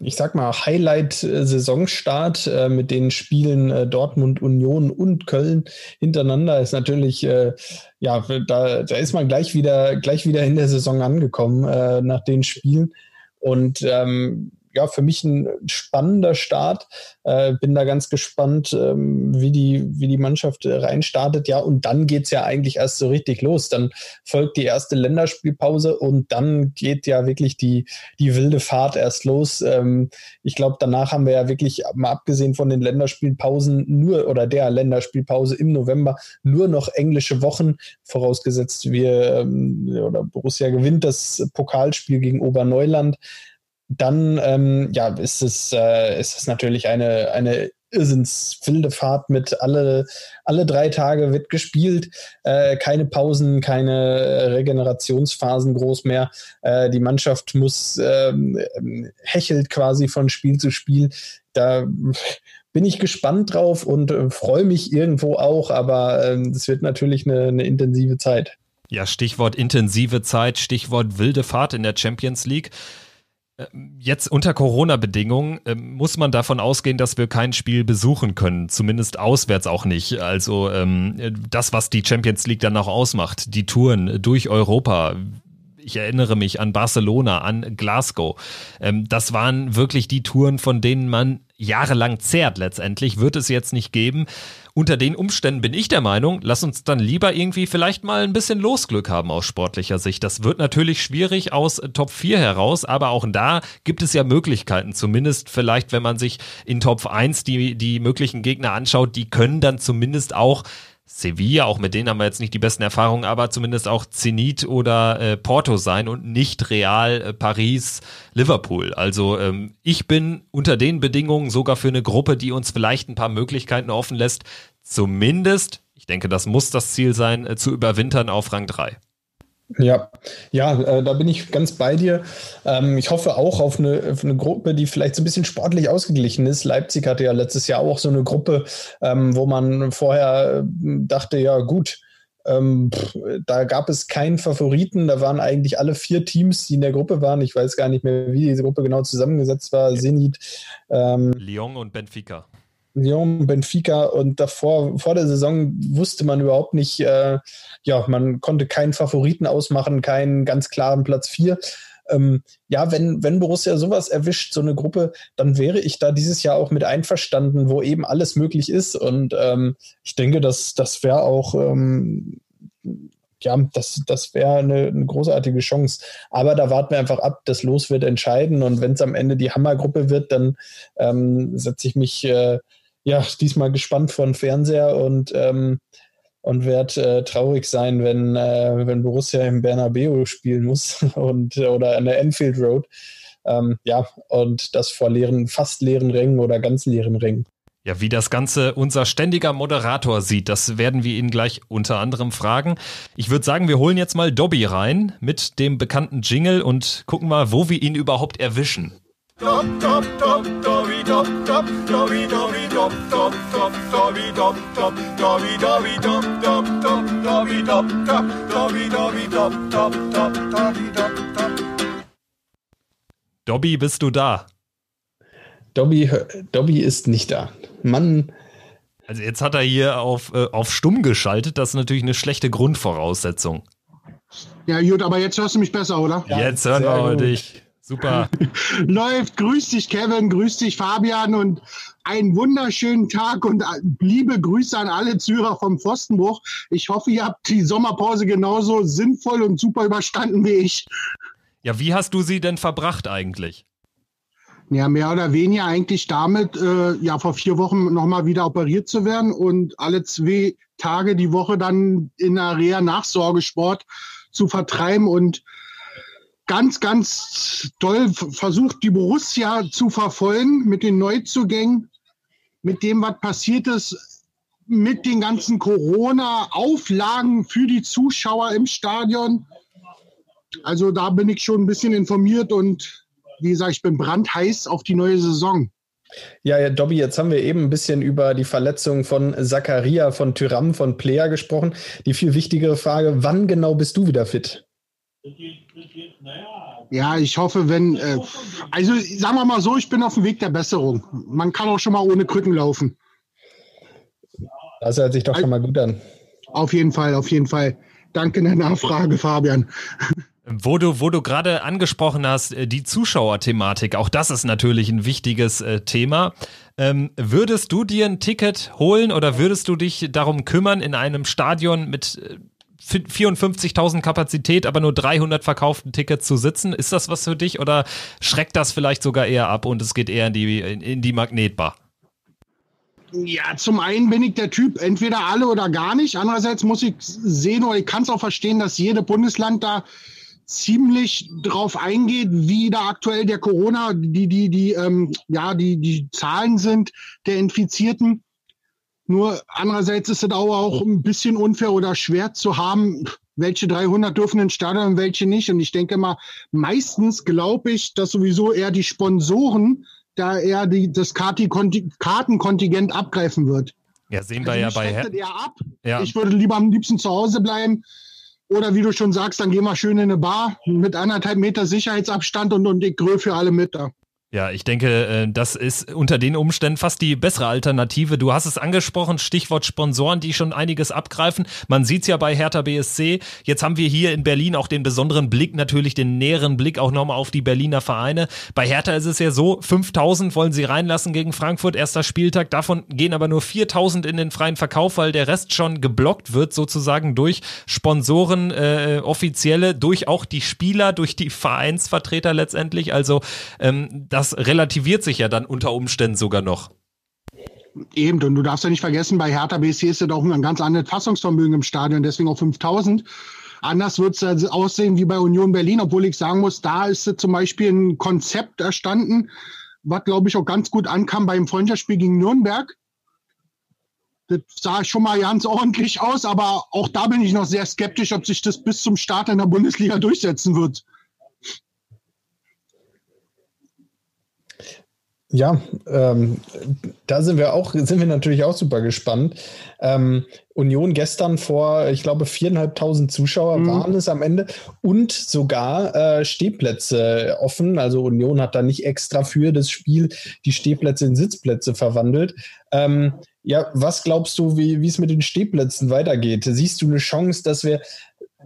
ich sag mal, Highlight-Saisonstart äh, mit den Spielen äh, Dortmund, Union und Köln hintereinander ist natürlich, äh, ja, da, da ist man gleich wieder, gleich wieder in der Saison angekommen äh, nach den Spielen. Und ähm, ja, für mich ein spannender Start. Äh, bin da ganz gespannt, ähm, wie, die, wie die Mannschaft reinstartet. Ja, und dann geht es ja eigentlich erst so richtig los. Dann folgt die erste Länderspielpause und dann geht ja wirklich die, die wilde Fahrt erst los. Ähm, ich glaube, danach haben wir ja wirklich, mal abgesehen von den Länderspielpausen, nur oder der Länderspielpause im November, nur noch englische Wochen, vorausgesetzt wir ähm, oder Borussia gewinnt das Pokalspiel gegen Oberneuland dann ähm, ja, ist es, äh, ist es natürlich eine, eine irrsinnswilde Fahrt mit alle, alle drei Tage wird gespielt, äh, keine Pausen, keine Regenerationsphasen groß mehr. Äh, die Mannschaft muss ähm, hechelt quasi von Spiel zu Spiel. Da bin ich gespannt drauf und äh, freue mich irgendwo auch, aber es ähm, wird natürlich eine, eine intensive Zeit. Ja, Stichwort intensive Zeit, Stichwort wilde Fahrt in der Champions League. Jetzt unter Corona-Bedingungen äh, muss man davon ausgehen, dass wir kein Spiel besuchen können, zumindest auswärts auch nicht. Also ähm, das, was die Champions League dann auch ausmacht, die Touren durch Europa. Ich erinnere mich an Barcelona, an Glasgow. Ähm, das waren wirklich die Touren, von denen man jahrelang zehrt letztendlich, wird es jetzt nicht geben. Unter den Umständen bin ich der Meinung, lass uns dann lieber irgendwie vielleicht mal ein bisschen Losglück haben aus sportlicher Sicht. Das wird natürlich schwierig aus Top 4 heraus, aber auch da gibt es ja Möglichkeiten. Zumindest vielleicht, wenn man sich in Top 1 die, die möglichen Gegner anschaut, die können dann zumindest auch Sevilla, auch mit denen haben wir jetzt nicht die besten Erfahrungen, aber zumindest auch Zenit oder äh, Porto sein und nicht Real, äh, Paris, Liverpool. Also ähm, ich bin unter den Bedingungen sogar für eine Gruppe, die uns vielleicht ein paar Möglichkeiten offen lässt, zumindest, ich denke, das muss das Ziel sein, äh, zu überwintern auf Rang 3. Ja, ja, äh, da bin ich ganz bei dir. Ähm, ich hoffe auch auf eine, auf eine, Gruppe, die vielleicht so ein bisschen sportlich ausgeglichen ist. Leipzig hatte ja letztes Jahr auch so eine Gruppe, ähm, wo man vorher äh, dachte, ja gut, ähm, da gab es keinen Favoriten. Da waren eigentlich alle vier Teams, die in der Gruppe waren. Ich weiß gar nicht mehr, wie diese Gruppe genau zusammengesetzt war. Zenit, ähm, Lyon und Benfica. Lyon, Benfica und davor, vor der Saison wusste man überhaupt nicht, äh, ja, man konnte keinen Favoriten ausmachen, keinen ganz klaren Platz 4. Ähm, ja, wenn, wenn Borussia sowas erwischt, so eine Gruppe, dann wäre ich da dieses Jahr auch mit einverstanden, wo eben alles möglich ist. Und ähm, ich denke, dass das wäre auch, ähm, ja, das, das wäre eine, eine, großartige Chance. Aber da warten wir einfach ab, das Los wird entscheiden. Und wenn es am Ende die Hammergruppe wird, dann ähm, setze ich mich äh, ja, diesmal gespannt vor den Fernseher und, ähm, und werde äh, traurig sein, wenn, äh, wenn Borussia im Bernabeu spielen muss und, oder an der Enfield Road. Ähm, ja, und das vor leeren, fast leeren Rängen oder ganz leeren Rängen. Ja, wie das Ganze unser ständiger Moderator sieht, das werden wir ihn gleich unter anderem fragen. Ich würde sagen, wir holen jetzt mal Dobby rein mit dem bekannten Jingle und gucken mal, wo wir ihn überhaupt erwischen. Dobby, bist du da? Dobby, Dobby ist nicht da. Mann. Also jetzt hat er hier auf, äh, auf stumm geschaltet. Das ist natürlich eine schlechte Grundvoraussetzung. Ja, gut, aber jetzt hörst du mich besser, oder? Ja, jetzt hören wir dich. Super. Läuft. Grüß dich, Kevin. Grüß dich, Fabian. Und einen wunderschönen Tag und liebe Grüße an alle Zürer vom Pfostenbruch. Ich hoffe, ihr habt die Sommerpause genauso sinnvoll und super überstanden wie ich. Ja, wie hast du sie denn verbracht eigentlich? Ja, mehr oder weniger eigentlich damit, äh, ja, vor vier Wochen nochmal wieder operiert zu werden und alle zwei Tage die Woche dann in der Reha Nachsorgesport zu vertreiben und ganz, ganz toll versucht, die Borussia zu verfolgen mit den Neuzugängen, mit dem, was passiert ist, mit den ganzen Corona-Auflagen für die Zuschauer im Stadion. Also da bin ich schon ein bisschen informiert und wie gesagt, ich bin brandheiß auf die neue Saison. Ja, ja, Dobby, jetzt haben wir eben ein bisschen über die Verletzung von Zakaria, von Tyram, von Player gesprochen. Die viel wichtigere Frage, wann genau bist du wieder fit? Ja, ich hoffe, wenn, äh, also sagen wir mal so, ich bin auf dem Weg der Besserung. Man kann auch schon mal ohne Krücken laufen. Das hört sich doch schon mal gut an. Auf jeden Fall, auf jeden Fall. Danke der Nachfrage, Fabian. Wo du, wo du gerade angesprochen hast, äh, die Zuschauerthematik, auch das ist natürlich ein wichtiges äh, Thema. Ähm, würdest du dir ein Ticket holen oder würdest du dich darum kümmern, in einem Stadion mit äh, 54.000 Kapazität, aber nur 300 verkauften Tickets zu sitzen? Ist das was für dich oder schreckt das vielleicht sogar eher ab und es geht eher in die, in, die Magnetbar? Ja, zum einen bin ich der Typ, entweder alle oder gar nicht. Andererseits muss ich sehen oder ich kann es auch verstehen, dass jede Bundesland da ziemlich drauf eingeht, wie da aktuell der Corona, die, die, die, ähm, ja, die, die Zahlen sind der Infizierten. Nur andererseits ist es auch ein bisschen unfair oder schwer zu haben, welche 300 dürfen in Stadion und welche nicht. Und ich denke mal, meistens glaube ich, dass sowieso eher die Sponsoren da eher die, das Kartenkontingent abgreifen wird. Ja, sehen also wir ja bei Her ja. Ich würde lieber am liebsten zu Hause bleiben, oder wie du schon sagst, dann gehen wir schön in eine Bar mit anderthalb Meter Sicherheitsabstand und, und ich gröle für alle mit da. Ja, ich denke, äh, das ist unter den Umständen fast die bessere Alternative. Du hast es angesprochen, Stichwort Sponsoren, die schon einiges abgreifen. Man sieht es ja bei Hertha BSC. Jetzt haben wir hier in Berlin auch den besonderen Blick, natürlich den näheren Blick auch nochmal auf die Berliner Vereine. Bei Hertha ist es ja so, 5000 wollen sie reinlassen gegen Frankfurt, erster Spieltag. Davon gehen aber nur 4000 in den freien Verkauf, weil der Rest schon geblockt wird, sozusagen durch Sponsoren, äh, offizielle, durch auch die Spieler, durch die Vereinsvertreter letztendlich. Also ähm, das relativiert sich ja dann unter Umständen sogar noch. Eben, und du darfst ja nicht vergessen, bei Hertha BSC ist ja doch ein ganz anderes Fassungsvermögen im Stadion, deswegen auch 5000. Anders wird es aussehen wie bei Union Berlin, obwohl ich sagen muss, da ist zum Beispiel ein Konzept erstanden, was, glaube ich, auch ganz gut ankam beim Freundschaftsspiel gegen Nürnberg. Das sah schon mal ganz ordentlich aus, aber auch da bin ich noch sehr skeptisch, ob sich das bis zum Start in der Bundesliga durchsetzen wird. Ja, ähm, da sind wir auch, sind wir natürlich auch super gespannt. Ähm, Union gestern vor, ich glaube, viereinhalbtausend Zuschauer mhm. waren es am Ende und sogar äh, Stehplätze offen. Also Union hat da nicht extra für das Spiel die Stehplätze in Sitzplätze verwandelt. Ähm, ja, was glaubst du, wie es mit den Stehplätzen weitergeht? Siehst du eine Chance, dass wir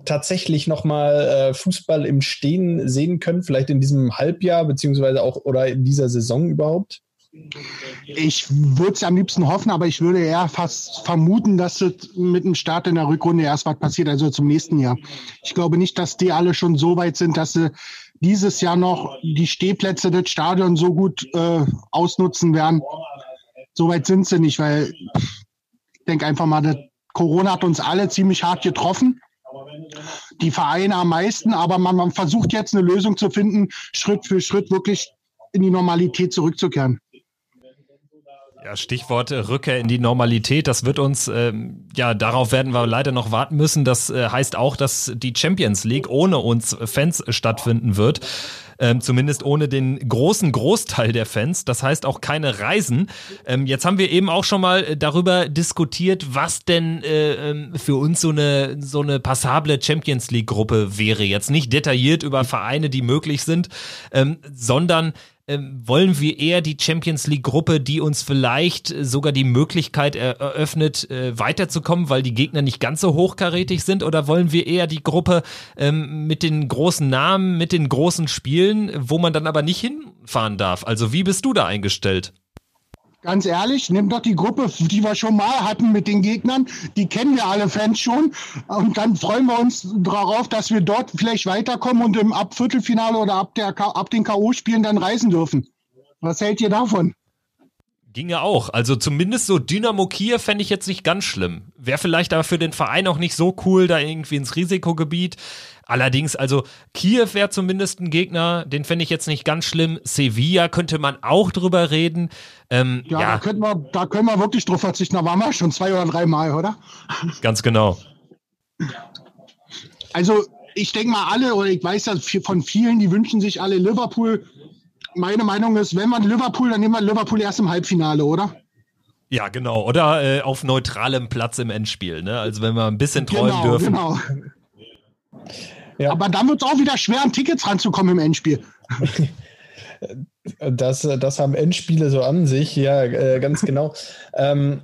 tatsächlich nochmal äh, Fußball im Stehen sehen können, vielleicht in diesem Halbjahr, beziehungsweise auch oder in dieser Saison überhaupt? Ich würde es am liebsten hoffen, aber ich würde eher fast vermuten, dass mit dem Start in der Rückrunde erst was passiert, also zum nächsten Jahr. Ich glaube nicht, dass die alle schon so weit sind, dass sie dieses Jahr noch die Stehplätze des Stadions so gut äh, ausnutzen werden. So weit sind sie nicht, weil ich denke einfach mal, Corona hat uns alle ziemlich hart getroffen die Vereine am meisten, aber man, man versucht jetzt eine Lösung zu finden, Schritt für Schritt wirklich in die Normalität zurückzukehren. Ja, Stichwort äh, Rückkehr in die Normalität. Das wird uns, ähm, ja, darauf werden wir leider noch warten müssen. Das äh, heißt auch, dass die Champions League ohne uns Fans stattfinden wird ähm, zumindest ohne den großen Großteil der Fans. Das heißt auch keine Reisen. Ähm, jetzt haben wir eben auch schon mal äh, darüber diskutiert, was denn äh, ähm, für uns so eine, so eine passable Champions League-Gruppe wäre. Jetzt nicht detailliert über Vereine, die möglich sind, ähm, sondern wollen wir eher die Champions League Gruppe, die uns vielleicht sogar die Möglichkeit eröffnet, äh, weiterzukommen, weil die Gegner nicht ganz so hochkarätig sind? Oder wollen wir eher die Gruppe ähm, mit den großen Namen, mit den großen Spielen, wo man dann aber nicht hinfahren darf? Also wie bist du da eingestellt? Ganz ehrlich, nimm doch die Gruppe, die wir schon mal hatten mit den Gegnern. Die kennen wir alle Fans schon. Und dann freuen wir uns darauf, dass wir dort vielleicht weiterkommen und im ab Viertelfinale oder ab, der, ab den K.O.-Spielen dann reisen dürfen. Was hält ihr davon? Ginge auch. Also zumindest so Dynamo Kiew fände ich jetzt nicht ganz schlimm. Wäre vielleicht aber für den Verein auch nicht so cool, da irgendwie ins Risikogebiet. Allerdings, also Kiew wäre zumindest ein Gegner, den fände ich jetzt nicht ganz schlimm. Sevilla könnte man auch drüber reden. Ähm, ja, ja. Da, können wir, da können wir wirklich drauf verzichten. Da waren wir schon zwei oder drei Mal, oder? Ganz genau. Also ich denke mal alle, oder ich weiß ja von vielen, die wünschen sich alle Liverpool meine Meinung ist, wenn man Liverpool, dann nehmen wir Liverpool erst im Halbfinale, oder? Ja, genau. Oder äh, auf neutralem Platz im Endspiel. Ne? Also wenn wir ein bisschen träumen genau, dürfen. Genau. Ja. Aber dann wird es auch wieder schwer, an Tickets ranzukommen im Endspiel. Das, das haben Endspiele so an sich, ja, äh, ganz genau. ähm,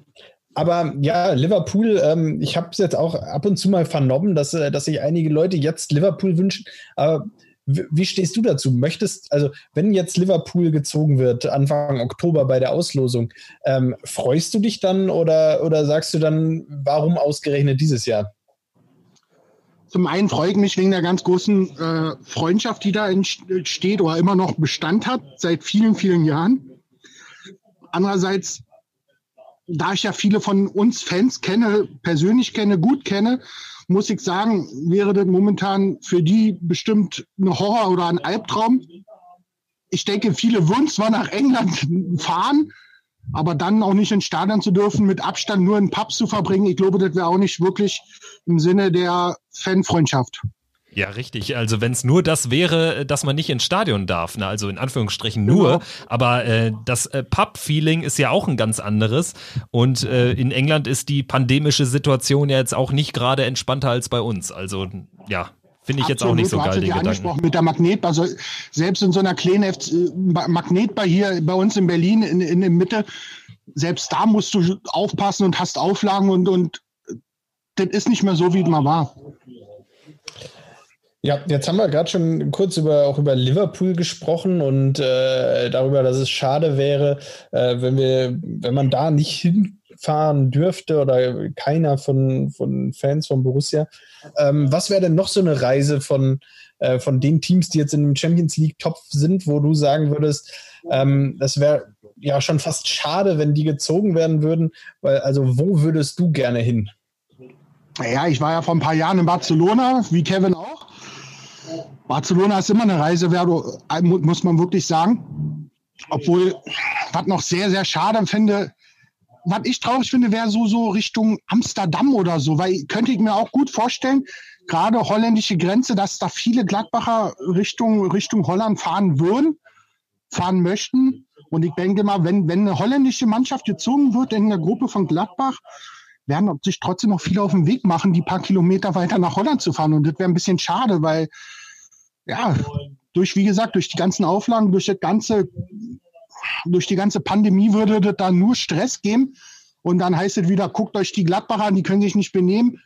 aber ja, Liverpool, ähm, ich habe es jetzt auch ab und zu mal vernommen, dass, äh, dass sich einige Leute jetzt Liverpool wünschen. Aber wie stehst du dazu? Möchtest, also wenn jetzt Liverpool gezogen wird, Anfang Oktober bei der Auslosung, ähm, freust du dich dann oder, oder sagst du dann, warum ausgerechnet dieses Jahr? Zum einen freue ich mich wegen der ganz großen äh, Freundschaft, die da entsteht oder immer noch Bestand hat, seit vielen, vielen Jahren. Andererseits, da ich ja viele von uns Fans kenne, persönlich kenne, gut kenne, muss ich sagen, wäre das momentan für die bestimmt ein Horror oder ein Albtraum. Ich denke, viele würden zwar nach England fahren, aber dann auch nicht ins Stadion zu dürfen, mit Abstand nur in Pubs zu verbringen, ich glaube, das wäre auch nicht wirklich im Sinne der Fanfreundschaft. Ja, richtig. Also wenn es nur das wäre, dass man nicht ins Stadion darf, ne? also in Anführungsstrichen nur, genau. aber äh, das äh, Pub-Feeling ist ja auch ein ganz anderes. Und äh, in England ist die pandemische Situation ja jetzt auch nicht gerade entspannter als bei uns. Also ja, Finde ich Absolut, jetzt auch nicht so geil, den angesprochen mit der Magnetbar. Also selbst in so einer kleinen äh, Magnetbar hier bei uns in Berlin in, in der Mitte, selbst da musst du aufpassen und hast Auflagen und, und das ist nicht mehr so, wie es mal war. Ja, jetzt haben wir gerade schon kurz über auch über Liverpool gesprochen und äh, darüber, dass es schade wäre, äh, wenn wir, wenn man da nicht hinfahren dürfte oder keiner von, von Fans von Borussia. Ähm, was wäre denn noch so eine Reise von, äh, von den Teams, die jetzt in dem Champions League-Topf sind, wo du sagen würdest, ähm, das wäre ja schon fast schade, wenn die gezogen werden würden, weil also wo würdest du gerne hin? Ja, ich war ja vor ein paar Jahren in Barcelona, wie Kevin auch. Barcelona ist immer eine Reise äh, muss man wirklich sagen. Obwohl, was noch sehr, sehr schade finde, was ich traurig finde, wäre so, so Richtung Amsterdam oder so, weil könnte ich mir auch gut vorstellen, gerade holländische Grenze, dass da viele Gladbacher Richtung, Richtung Holland fahren würden, fahren möchten. Und ich denke mal, wenn, wenn eine holländische Mannschaft gezogen wird in einer Gruppe von Gladbach, werden sich trotzdem noch viele auf den Weg machen, die paar Kilometer weiter nach Holland zu fahren. Und das wäre ein bisschen schade, weil ja, durch, wie gesagt, durch die ganzen Auflagen, durch das ganze, durch die ganze Pandemie würde das da nur Stress geben. Und dann heißt es wieder, guckt euch die Gladbacher an, die können sich nicht benehmen.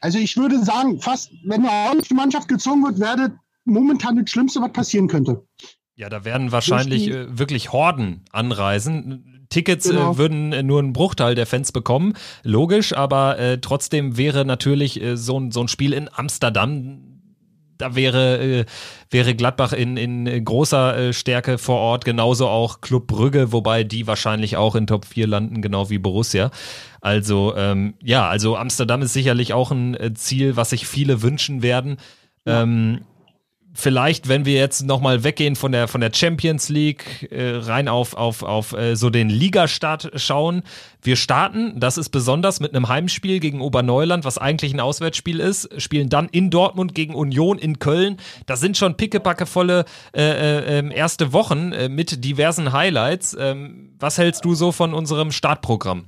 Also ich würde sagen, fast, wenn eine ordentliche Mannschaft gezogen wird, wäre momentan das Schlimmste, was passieren könnte. Ja, da werden wahrscheinlich äh, wirklich Horden anreisen. Tickets äh, genau. äh, würden äh, nur einen Bruchteil der Fans bekommen, logisch, aber äh, trotzdem wäre natürlich äh, so, so ein Spiel in Amsterdam da wäre, äh, wäre Gladbach in, in großer äh, Stärke vor Ort, genauso auch Club Brügge, wobei die wahrscheinlich auch in Top 4 landen, genau wie Borussia. Also ähm, ja, also Amsterdam ist sicherlich auch ein äh, Ziel, was sich viele wünschen werden. Ja. Ähm, vielleicht, wenn wir jetzt nochmal weggehen von der, von der Champions League, äh, rein auf, auf, auf äh, so den Ligastart schauen. Wir starten, das ist besonders, mit einem Heimspiel gegen Oberneuland, was eigentlich ein Auswärtsspiel ist, spielen dann in Dortmund gegen Union in Köln. Das sind schon pickepackevolle äh, äh, ähm, erste Wochen äh, mit diversen Highlights. Ähm, was hältst du so von unserem Startprogramm?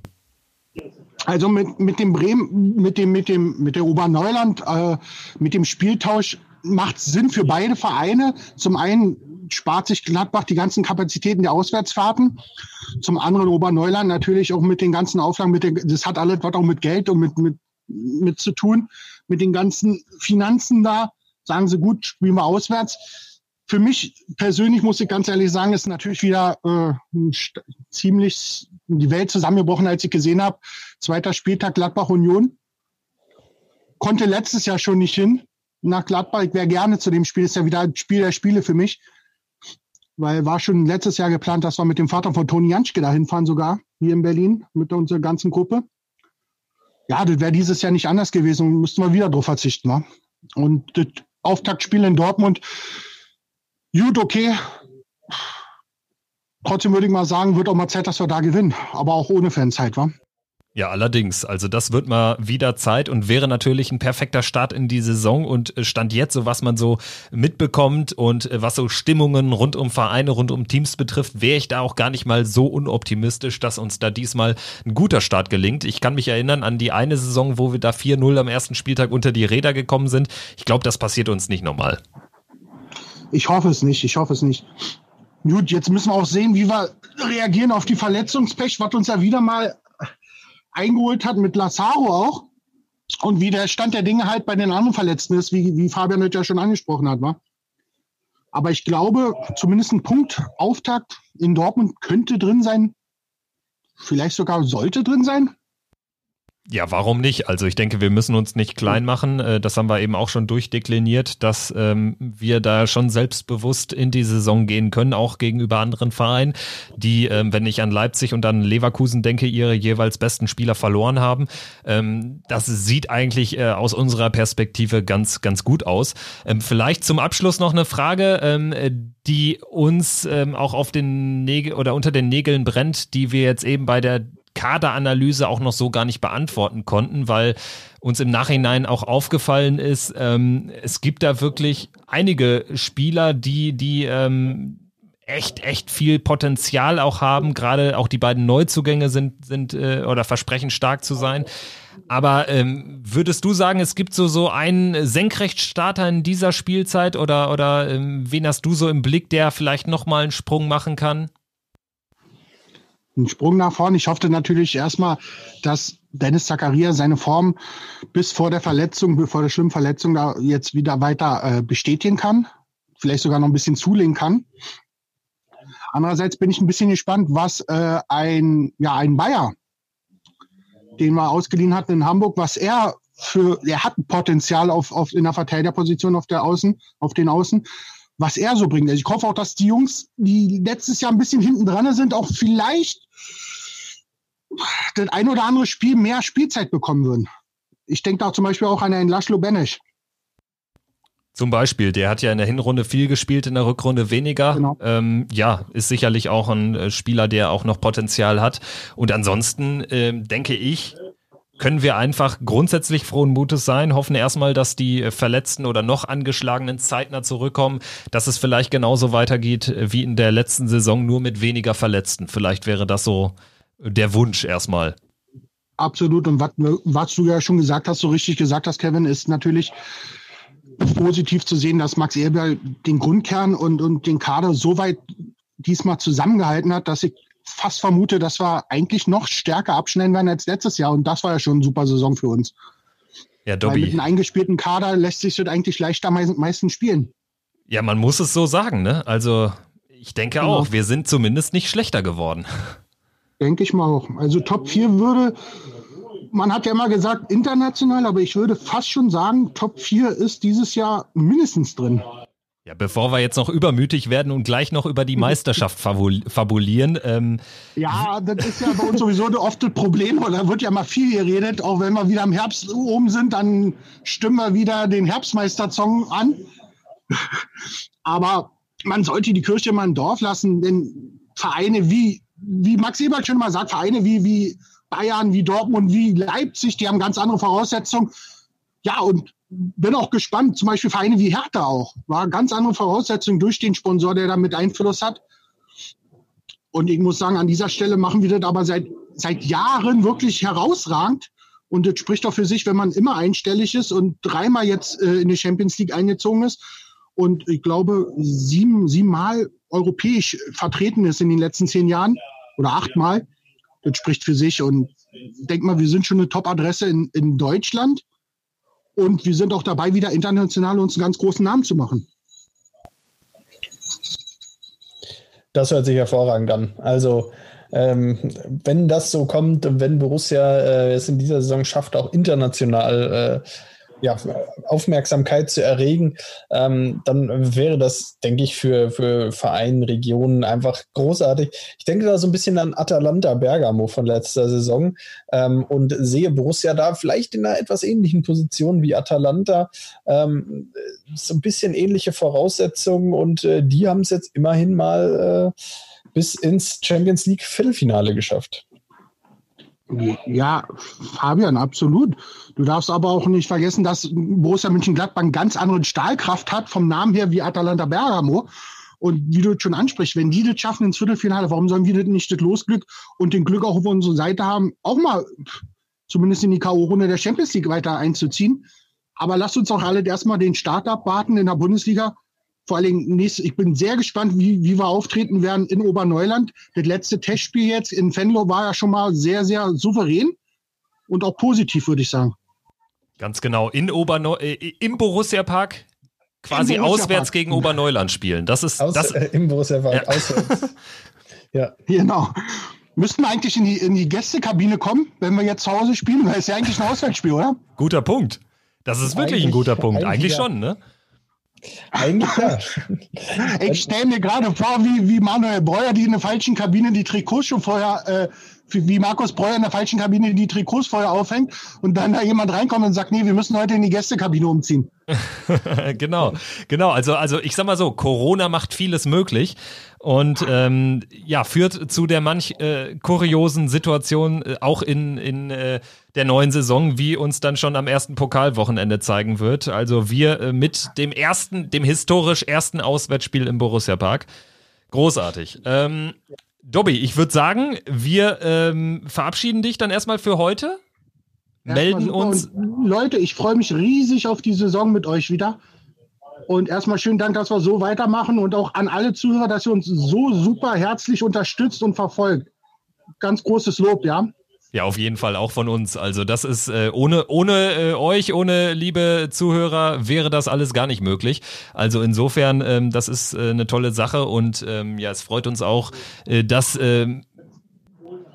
Also mit, mit dem Bremen, mit dem, mit dem, mit der Oberneuland, äh, mit dem Spieltausch macht Sinn für beide Vereine. Zum einen spart sich Gladbach die ganzen Kapazitäten der Auswärtsfahrten. Zum anderen Oberneuland natürlich auch mit den ganzen Auflagen, mit den, das hat alles was auch mit Geld und mit, mit, mit zu tun, mit den ganzen Finanzen da. Sagen sie gut, spielen wir auswärts. Für mich persönlich muss ich ganz ehrlich sagen, ist natürlich wieder äh, ziemlich die Welt zusammengebrochen, als ich gesehen habe. Zweiter Spieltag Gladbach Union. Konnte letztes Jahr schon nicht hin nach Gladbach. Ich wäre gerne zu dem Spiel. Ist ja wieder ein Spiel der Spiele für mich. weil war schon letztes Jahr geplant, dass wir mit dem Vater von Toni Janschke da hinfahren sogar, hier in Berlin, mit unserer ganzen Gruppe. Ja, das wäre dieses Jahr nicht anders gewesen, müssten wir wieder drauf verzichten. Wa? Und das Auftaktspiel in Dortmund, gut, okay. Trotzdem würde ich mal sagen, wird auch mal Zeit, dass wir da gewinnen, aber auch ohne Fanzeit, wa? Ja, allerdings. Also das wird mal wieder Zeit und wäre natürlich ein perfekter Start in die Saison und äh, stand jetzt so, was man so mitbekommt und äh, was so Stimmungen rund um Vereine, rund um Teams betrifft, wäre ich da auch gar nicht mal so unoptimistisch, dass uns da diesmal ein guter Start gelingt. Ich kann mich erinnern an die eine Saison, wo wir da 4-0 am ersten Spieltag unter die Räder gekommen sind. Ich glaube, das passiert uns nicht nochmal. Ich hoffe es nicht, ich hoffe es nicht. Gut, jetzt müssen wir auch sehen, wie wir reagieren auf die Verletzungspech, was uns ja wieder mal eingeholt hat mit Lazaro auch. Und wie der Stand der Dinge halt bei den anderen Verletzten ist, wie, wie Fabian heute ja schon angesprochen hat. Wa? Aber ich glaube, zumindest ein Punkt Auftakt in Dortmund könnte drin sein. Vielleicht sogar sollte drin sein. Ja, warum nicht? Also ich denke, wir müssen uns nicht klein machen. Äh, das haben wir eben auch schon durchdekliniert, dass ähm, wir da schon selbstbewusst in die Saison gehen können, auch gegenüber anderen Vereinen, die, ähm, wenn ich an Leipzig und an Leverkusen denke, ihre jeweils besten Spieler verloren haben. Ähm, das sieht eigentlich äh, aus unserer Perspektive ganz, ganz gut aus. Ähm, vielleicht zum Abschluss noch eine Frage, ähm, die uns ähm, auch auf den Nägel oder unter den Nägeln brennt, die wir jetzt eben bei der Kaderanalyse auch noch so gar nicht beantworten konnten, weil uns im Nachhinein auch aufgefallen ist, ähm, es gibt da wirklich einige Spieler, die, die ähm, echt, echt viel Potenzial auch haben. Gerade auch die beiden Neuzugänge sind, sind äh, oder versprechen stark zu sein. Aber ähm, würdest du sagen, es gibt so, so einen Senkrechtstarter in dieser Spielzeit oder, oder ähm, wen hast du so im Blick, der vielleicht nochmal einen Sprung machen kann? Einen Sprung nach vorne. Ich hoffte natürlich erstmal, dass Dennis Zakaria seine Form bis vor der Verletzung, bevor der schlimmen Verletzung da jetzt wieder weiter äh, bestätigen kann. Vielleicht sogar noch ein bisschen zulegen kann. Andererseits bin ich ein bisschen gespannt, was äh, ein, ja, ein Bayer, den wir ausgeliehen hatten in Hamburg, was er für, er hat Potenzial auf, auf in der Verteidigerposition auf der Außen, auf den Außen, was er so bringt. Also ich hoffe auch, dass die Jungs, die letztes Jahr ein bisschen hinten dran sind, auch vielleicht das ein oder andere Spiel mehr Spielzeit bekommen würden. Ich denke da zum Beispiel auch an einen Laszlo Benesch. Zum Beispiel, der hat ja in der Hinrunde viel gespielt, in der Rückrunde weniger. Genau. Ähm, ja, ist sicherlich auch ein äh, Spieler, der auch noch Potenzial hat. Und ansonsten ähm, denke ich, können wir einfach grundsätzlich frohen Mutes sein, hoffen erstmal, dass die Verletzten oder noch angeschlagenen zeitnah zurückkommen, dass es vielleicht genauso weitergeht wie in der letzten Saison, nur mit weniger Verletzten. Vielleicht wäre das so der Wunsch erstmal. Absolut. Und was, was du ja schon gesagt hast, so richtig gesagt hast, Kevin, ist natürlich positiv zu sehen, dass Max Eberl den Grundkern und, und den Kader so weit diesmal zusammengehalten hat, dass ich fast vermute, dass wir eigentlich noch stärker abschneiden werden als letztes Jahr. Und das war ja schon eine super Saison für uns. Ja, Dobby. Weil mit einem eingespielten Kader lässt sich das eigentlich leichter meistens spielen. Ja, man muss es so sagen, ne? Also, ich denke genau. auch, wir sind zumindest nicht schlechter geworden. Denke ich mal auch. Also Top 4 würde, man hat ja immer gesagt international, aber ich würde fast schon sagen, Top 4 ist dieses Jahr mindestens drin. Ja, bevor wir jetzt noch übermütig werden und gleich noch über die Meisterschaft fabulieren. Ähm, ja, das ist ja bei uns sowieso oft das Problem, da wird ja mal viel geredet. Auch wenn wir wieder im Herbst oben sind, dann stimmen wir wieder den Herbstmeister-Song an. Aber man sollte die Kirche mal im Dorf lassen, denn Vereine wie wie Max Ebert schon mal sagt, Vereine wie, wie Bayern, wie Dortmund, wie Leipzig, die haben ganz andere Voraussetzungen. Ja, und bin auch gespannt, zum Beispiel Vereine wie Hertha auch, war ganz andere Voraussetzungen durch den Sponsor, der da mit Einfluss hat. Und ich muss sagen, an dieser Stelle machen wir das aber seit, seit Jahren wirklich herausragend. Und das spricht auch für sich, wenn man immer einstellig ist und dreimal jetzt äh, in die Champions League eingezogen ist. Und ich glaube, sieben, siebenmal europäisch vertreten ist in den letzten zehn Jahren oder achtmal. Das spricht für sich und denk mal, wir sind schon eine Top-Adresse in, in Deutschland und wir sind auch dabei, wieder international uns einen ganz großen Namen zu machen. Das hört sich hervorragend an. Also, ähm, wenn das so kommt, wenn Borussia äh, es in dieser Saison schafft, auch international äh, ja, Aufmerksamkeit zu erregen, ähm, dann wäre das, denke ich, für, für Vereine, Regionen einfach großartig. Ich denke da so ein bisschen an Atalanta Bergamo von letzter Saison ähm, und sehe Borussia da vielleicht in einer etwas ähnlichen Position wie Atalanta. Ähm, so ein bisschen ähnliche Voraussetzungen und äh, die haben es jetzt immerhin mal äh, bis ins Champions League Viertelfinale geschafft. Ja, Fabian, absolut. Du darfst aber auch nicht vergessen, dass Borussia Mönchengladbach eine ganz andere Stahlkraft hat vom Namen her wie Atalanta Bergamo. Und wie du schon ansprichst, wenn die das schaffen ins Viertelfinale, warum sollen wir das nicht das Losglück und den Glück auch auf unserer Seite haben, auch mal zumindest in die K.O.-Runde der Champions League weiter einzuziehen? Aber lasst uns auch alle erstmal den Start abwarten in der Bundesliga vor allen Dingen, nächst, ich bin sehr gespannt, wie, wie wir auftreten werden in Oberneuland. Das letzte Testspiel jetzt in Venlo war ja schon mal sehr, sehr souverän und auch positiv, würde ich sagen. Ganz genau. In Oberneu äh, im Borussia Park quasi Borussia auswärts Park. gegen Oberneuland spielen. Das ist Aus, das, äh, im Borussia Park ja. auswärts. ja. Genau. Müssten wir eigentlich in die, in die Gästekabine kommen, wenn wir jetzt zu Hause spielen? Weil es ja eigentlich ein Auswärtsspiel, oder? Guter Punkt. Das ist wirklich ein guter Punkt. Eigentlich, eigentlich schon, ne? Eigentlich ja. Ich stelle mir gerade vor, wie, wie Manuel Breuer, die in der falschen Kabine die Trikots schon vorher, äh, wie Markus Breuer in der falschen Kabine die Trikots vorher aufhängt und dann da jemand reinkommt und sagt, nee, wir müssen heute in die Gästekabine umziehen. genau, genau. Also, also ich sag mal so, Corona macht vieles möglich und ähm, ja, führt zu der manch äh, kuriosen Situation äh, auch in, in äh, der neuen Saison, wie uns dann schon am ersten Pokalwochenende zeigen wird. Also wir äh, mit dem ersten, dem historisch ersten Auswärtsspiel im Borussia Park. Großartig. Ähm, Dobby, ich würde sagen, wir ähm, verabschieden dich dann erstmal für heute. Melden uns. Und Leute, ich freue mich riesig auf die Saison mit euch wieder. Und erstmal schönen Dank, dass wir so weitermachen und auch an alle Zuhörer, dass ihr uns so super herzlich unterstützt und verfolgt. Ganz großes Lob, ja. Ja, auf jeden Fall auch von uns. Also das ist äh, ohne ohne äh, euch, ohne liebe Zuhörer wäre das alles gar nicht möglich. Also insofern, ähm, das ist äh, eine tolle Sache und ähm, ja, es freut uns auch, äh, dass äh,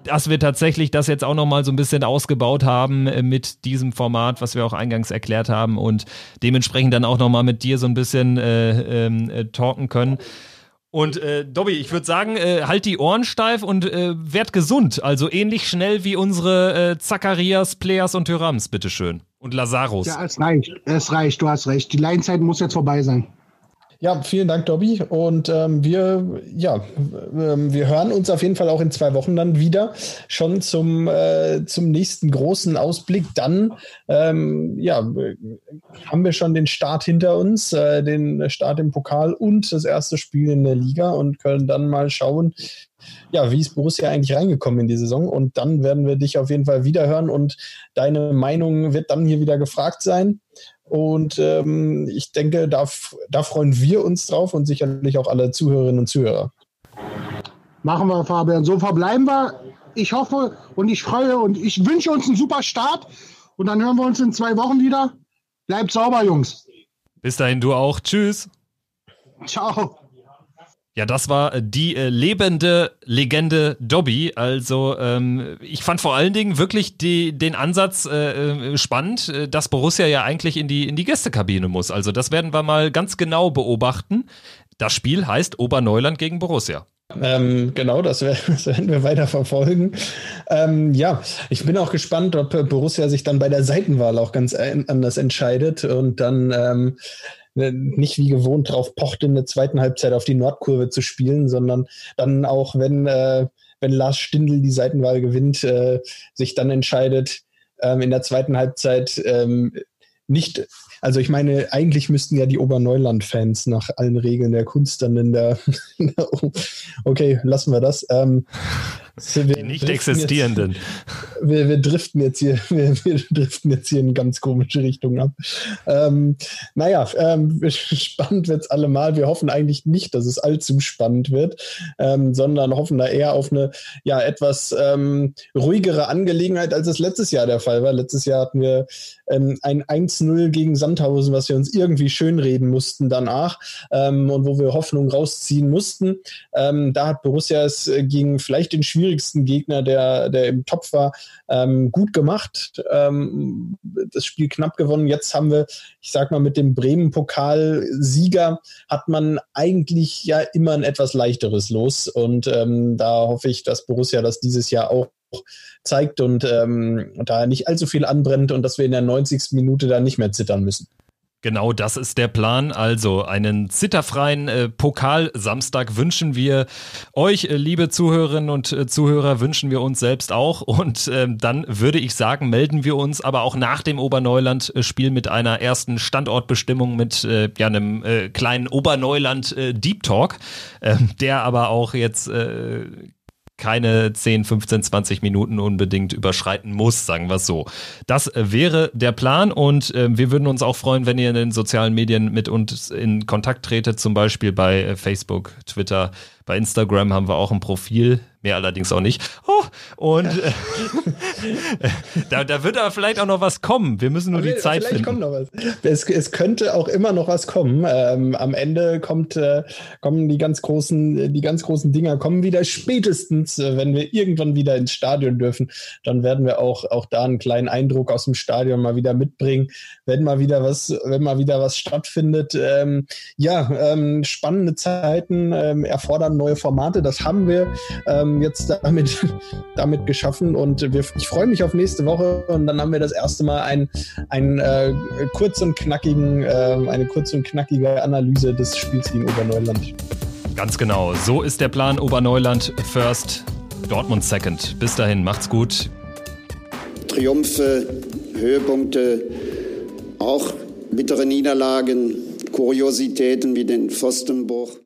dass wir tatsächlich das jetzt auch nochmal so ein bisschen ausgebaut haben äh, mit diesem Format, was wir auch eingangs erklärt haben und dementsprechend dann auch nochmal mit dir so ein bisschen äh, ähm, äh, talken können. Und äh, Dobby, ich würde sagen, äh, halt die Ohren steif und äh, werd gesund. Also ähnlich schnell wie unsere äh, Zacharias, Players und Thyrams, bitteschön. Und Lazarus. Ja, es reicht. Es reicht, du hast recht. Die Leinzeit muss jetzt vorbei sein. Ja, vielen Dank, Dobby. Und ähm, wir, ja, ähm, wir hören uns auf jeden Fall auch in zwei Wochen dann wieder, schon zum, äh, zum nächsten großen Ausblick. Dann, ähm, ja, haben wir schon den Start hinter uns, äh, den Start im Pokal und das erste Spiel in der Liga und können dann mal schauen, ja, wie ist Borussia eigentlich reingekommen in die Saison? Und dann werden wir dich auf jeden Fall wieder hören und deine Meinung wird dann hier wieder gefragt sein. Und ähm, ich denke, da, da freuen wir uns drauf und sicherlich auch alle Zuhörerinnen und Zuhörer. Machen wir, Fabian. So verbleiben wir. Ich hoffe und ich freue und ich wünsche uns einen super Start. Und dann hören wir uns in zwei Wochen wieder. Bleibt sauber, Jungs. Bis dahin, du auch. Tschüss. Ciao. Ja, das war äh, die äh, lebende Legende Dobby. Also ähm, ich fand vor allen Dingen wirklich die, den Ansatz äh, äh spannend, äh, dass Borussia ja eigentlich in die, in die Gästekabine muss. Also das werden wir mal ganz genau beobachten. Das Spiel heißt Oberneuland gegen Borussia. Ähm, genau, das, werden wir weiter verfolgen. Ähm, ja, ich bin auch gespannt, ob Borussia sich dann bei der Seitenwahl auch ganz anders entscheidet und dann ähm, nicht wie gewohnt drauf pocht, in der zweiten Halbzeit auf die Nordkurve zu spielen, sondern dann auch, wenn, äh, wenn Lars Stindl die Seitenwahl gewinnt, äh, sich dann entscheidet, ähm, in der zweiten Halbzeit ähm, nicht, also ich meine, eigentlich müssten ja die Oberneuland-Fans nach allen Regeln der Kunst dann in der, okay, lassen wir das. Ähm, die nicht existierenden. Jetzt, wir, wir, driften jetzt hier, wir, wir, driften jetzt hier in ganz komische Richtungen ab. Ähm, naja, ähm, spannend wird es allemal. Wir hoffen eigentlich nicht, dass es allzu spannend wird, ähm, sondern hoffen da eher auf eine ja etwas ähm, ruhigere Angelegenheit, als es letztes Jahr der Fall war. Letztes Jahr hatten wir ähm, ein 1-0 gegen Sandhausen, was wir uns irgendwie schönreden mussten danach ähm, und wo wir Hoffnung rausziehen mussten. da hat Borussia es äh, gegen vielleicht den schwierigen schwierigsten Gegner, der, der im Topf war, ähm, gut gemacht. Ähm, das Spiel knapp gewonnen. Jetzt haben wir, ich sag mal, mit dem Bremen-Pokal-Sieger hat man eigentlich ja immer ein etwas leichteres Los. Und ähm, da hoffe ich, dass Borussia das dieses Jahr auch zeigt und ähm, da nicht allzu viel anbrennt und dass wir in der 90. Minute da nicht mehr zittern müssen. Genau, das ist der Plan. Also einen zitterfreien äh, Pokal-Samstag wünschen wir euch, äh, liebe Zuhörerinnen und äh, Zuhörer, wünschen wir uns selbst auch. Und ähm, dann würde ich sagen, melden wir uns aber auch nach dem Oberneuland-Spiel mit einer ersten Standortbestimmung mit äh, ja, einem äh, kleinen Oberneuland-Deep äh, Talk, ähm, der aber auch jetzt keine 10, 15, 20 Minuten unbedingt überschreiten muss, sagen wir es so. Das wäre der Plan und äh, wir würden uns auch freuen, wenn ihr in den sozialen Medien mit uns in Kontakt tretet, zum Beispiel bei Facebook, Twitter, bei Instagram haben wir auch ein Profil, mehr allerdings auch nicht. Oh, und ja. äh, da, da wird aber vielleicht auch noch was kommen. Wir müssen nur aber die Zeit vielleicht finden. Kommt noch was. Es, es könnte auch immer noch was kommen. Ähm, am Ende kommt, äh, kommen die ganz großen, die ganz großen Dinger kommen wieder. Spätestens, äh, wenn wir irgendwann wieder ins Stadion dürfen, dann werden wir auch, auch da einen kleinen Eindruck aus dem Stadion mal wieder mitbringen, wenn mal wieder was, wenn mal wieder was stattfindet. Ähm, ja, ähm, spannende Zeiten ähm, erfordern neue Formate. Das haben wir ähm, jetzt damit, damit geschaffen und wir, ich freue mich auf nächste Woche und dann haben wir das erste Mal ein, ein äh, kurz und knackigen, äh, eine kurz und knackige Analyse des Spiels gegen Oberneuland. Ganz genau. So ist der Plan Oberneuland first, Dortmund second. Bis dahin, macht's gut. Triumphe, Höhepunkte, auch bittere Niederlagen, Kuriositäten wie den Pfostenbruch.